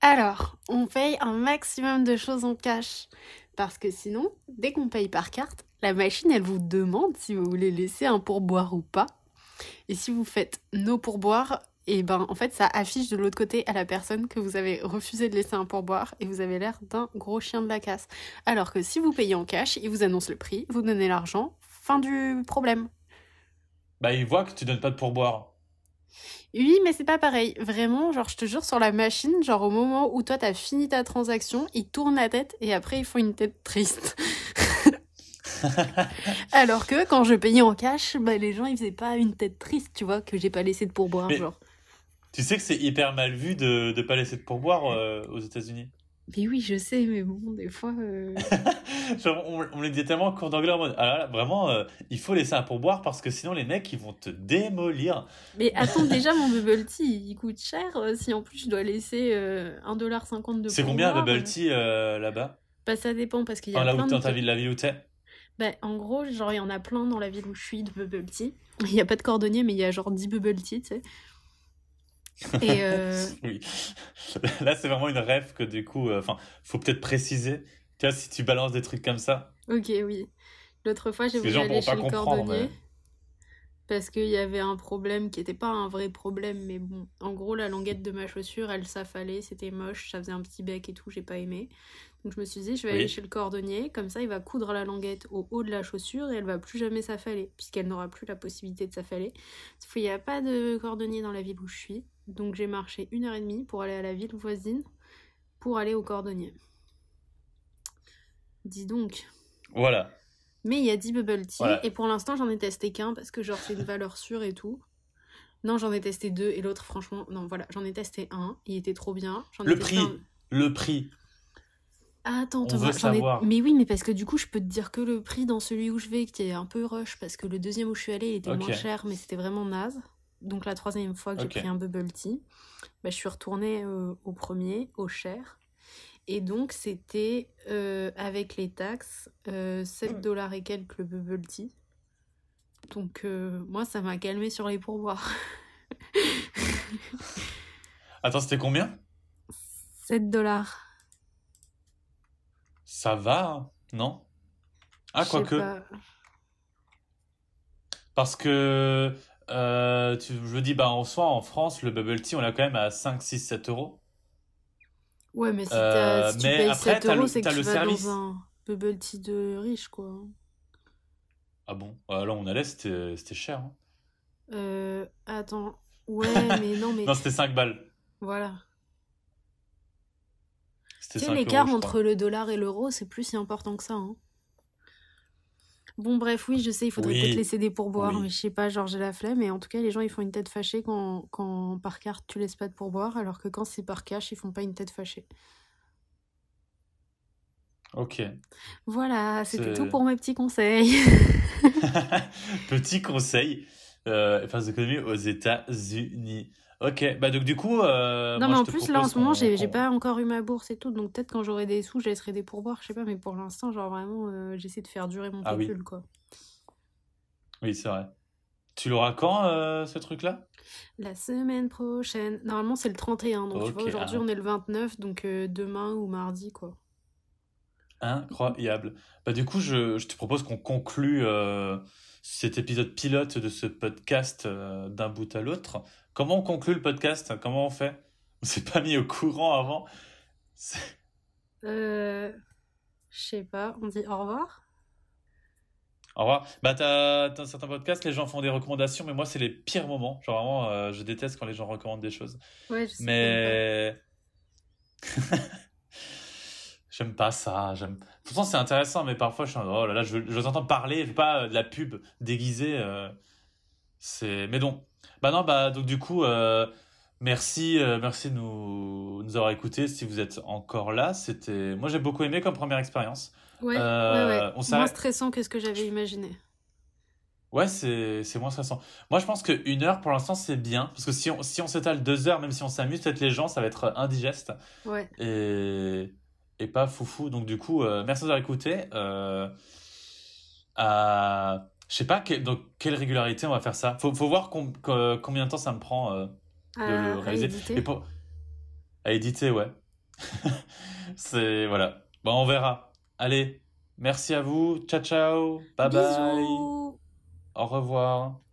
Alors, on paye un maximum de choses en cash. Parce que sinon, dès qu'on paye par carte, la machine, elle vous demande si vous voulez laisser un pourboire ou pas. Et si vous faites nos pourboires, et eh ben en fait ça affiche de l'autre côté à la personne que vous avez refusé de laisser un pourboire et vous avez l'air d'un gros chien de la casse. Alors que si vous payez en cash, ils vous annoncent le prix, vous donnez l'argent, fin du problème. Bah ils voient que tu donnes pas de pourboire. Oui, mais c'est pas pareil. Vraiment, genre, je te jure, sur la machine, genre, au moment où toi t'as fini ta transaction, ils tournent la tête et après ils font une tête triste. Alors que quand je payais en cash, bah, les gens ils faisaient pas une tête triste, tu vois, que j'ai pas laissé de pourboire. genre. Tu sais que c'est hyper mal vu de ne pas laisser de pourboire euh, aux États-Unis. Mais oui, je sais, mais bon, des fois. Euh, on, on les dit tellement en cours d'anglais en mode Ah vraiment, euh, il faut laisser un pourboire parce que sinon les mecs ils vont te démolir. Mais attends, déjà mon bubble tea il coûte cher si en plus je dois laisser 1,50$ de pourboire. C'est combien un bubble tea là-bas? Bah ça dépend parce qu'il y a. plein là où, dans ta ville, la ville où t'es bah, en gros, genre, il y en a plein dans la ville où je suis de bubble tea. Il n'y a pas de cordonnier, mais il y a genre 10 bubble tea, tu sais. Et euh... oui. Là, c'est vraiment une rêve que du coup, euh, enfin, faut peut-être préciser. Tu vois, si tu balances des trucs comme ça. Ok, oui. L'autre fois, j'ai voulu aller chez le cordonnier. Parce qu'il y avait un problème qui n'était pas un vrai problème, mais bon, en gros, la languette de ma chaussure, elle s'affalait, c'était moche, ça faisait un petit bec et tout, j'ai pas aimé. Donc je me suis dit, je vais aller chez le cordonnier, comme ça il va coudre la languette au haut de la chaussure et elle va plus jamais s'affaler, puisqu'elle n'aura plus la possibilité de s'affaler. Sauf qu'il n'y a pas de cordonnier dans la ville où je suis, donc j'ai marché une heure et demie pour aller à la ville voisine pour aller au cordonnier. Dis donc. Voilà. Mais il y a 10 bubble tea et pour l'instant j'en ai testé qu'un parce que genre c'est une valeur sûre et tout. Non, j'en ai testé deux et l'autre franchement, non voilà, j'en ai testé un, il était trop bien. Le prix, le prix. Attends, j'en ai... Mais oui, mais parce que du coup, je peux te dire que le prix dans celui où je vais, qui est un peu rush, parce que le deuxième où je suis allée, il était moins cher, mais c'était vraiment naze. Donc la troisième fois que j'ai pris un bubble tea, bah, je suis retournée euh, au premier, au cher. Et donc c'était euh, avec les taxes 7 euh, dollars et quelques le bubble tea. Donc moi, ça m'a calmé sur les pourboires. Attends, c'était combien? 7 dollars. Ça va, hein, non? Ah, quoique. Parce que, euh, tu, je dis, bah, en soi, en France, le bubble tea, on l'a quand même à 5, 6, 7 euros. Ouais, mais si, euh, tu payes 7 euros, c'est que tu vas service. dans un bubble tea de riche, quoi. Ah bon? Ah, Là, on allait, c'était cher. Hein. Euh, attends. Ouais, mais non, mais... non, c'était 5 balles. Voilà. Tu sais, l'écart entre le dollar et l'euro, c'est plus si important que ça. Hein. Bon, bref, oui, je sais, il faudrait peut-être laisser des pourboires, mais je sais pas, genre j'ai la flemme. Mais en tout cas, les gens, ils font une tête fâchée quand, quand par carte, tu laisses pas de pourboire, alors que quand c'est par cash, ils font pas une tête fâchée. Ok. Voilà, c'était tout pour mes petits conseils. Petit conseil, euh, aux États-Unis. Ok, bah donc du coup. Euh, non, mais en plus, là en ce moment, j'ai pas encore eu ma bourse et tout, donc peut-être quand j'aurai des sous, je laisserai des pourboires, je sais pas, mais pour l'instant, genre vraiment, euh, j'essaie de faire durer mon ah, pécule, quoi. Oui, c'est vrai. tu l'auras quand, euh, ce truc-là? La semaine prochaine. Normalement, c'est le 31. Donc, tu vois, aujourd'hui, on est le 29. Donc, demain ou mardi, quoi. Incroyable. Bah, du coup, je, je te propose qu'on conclue cet épisode pilote de ce podcast d'un bout à l'autre. Comment on conclut le podcast? Comment on fait? On s'est pas mis au courant avant. Euh... Je sais pas. On dit au revoir? Au revoir. Bah, t'as, as certains podcasts, les gens font des recommandations, mais moi, c'est les pires moments. Genre, vraiment, euh, je déteste quand les gens recommandent des choses. Ouais, je sais Mais. J'aime pas ça. J'aime... Pourtant, c'est intéressant, mais parfois, je suis oh là là, je, je entends parler, je veux pas euh, de la pub déguisée. Euh, c'est... Mais non. Bah non, bah, donc du coup, merci, merci de nous, nous avoir écoutés si vous êtes encore là. C'était... Moi, j'ai beaucoup aimé comme première expérience. Ouais, euh, moins stressant que ce que j'avais imaginé. Ouais, c'est moins stressant. Moi, je pense qu'une heure, pour l'instant, c'est bien. Parce que si on, si on s'étale deux heures, même si on s'amuse, peut-être les gens, ça va être indigeste. Ouais. Et, et pas foufou. Donc, du coup, euh, merci d'avoir écouté. Euh, à... Je sais pas dans quelle régularité on va faire ça. Faut, faut voir combien de temps ça me prend euh, de le réaliser. À éditer. À éditer, ouais. c'est. Voilà. Bon, on verra. Allez, merci à vous. Ciao, ciao. Bye bye. Au revoir.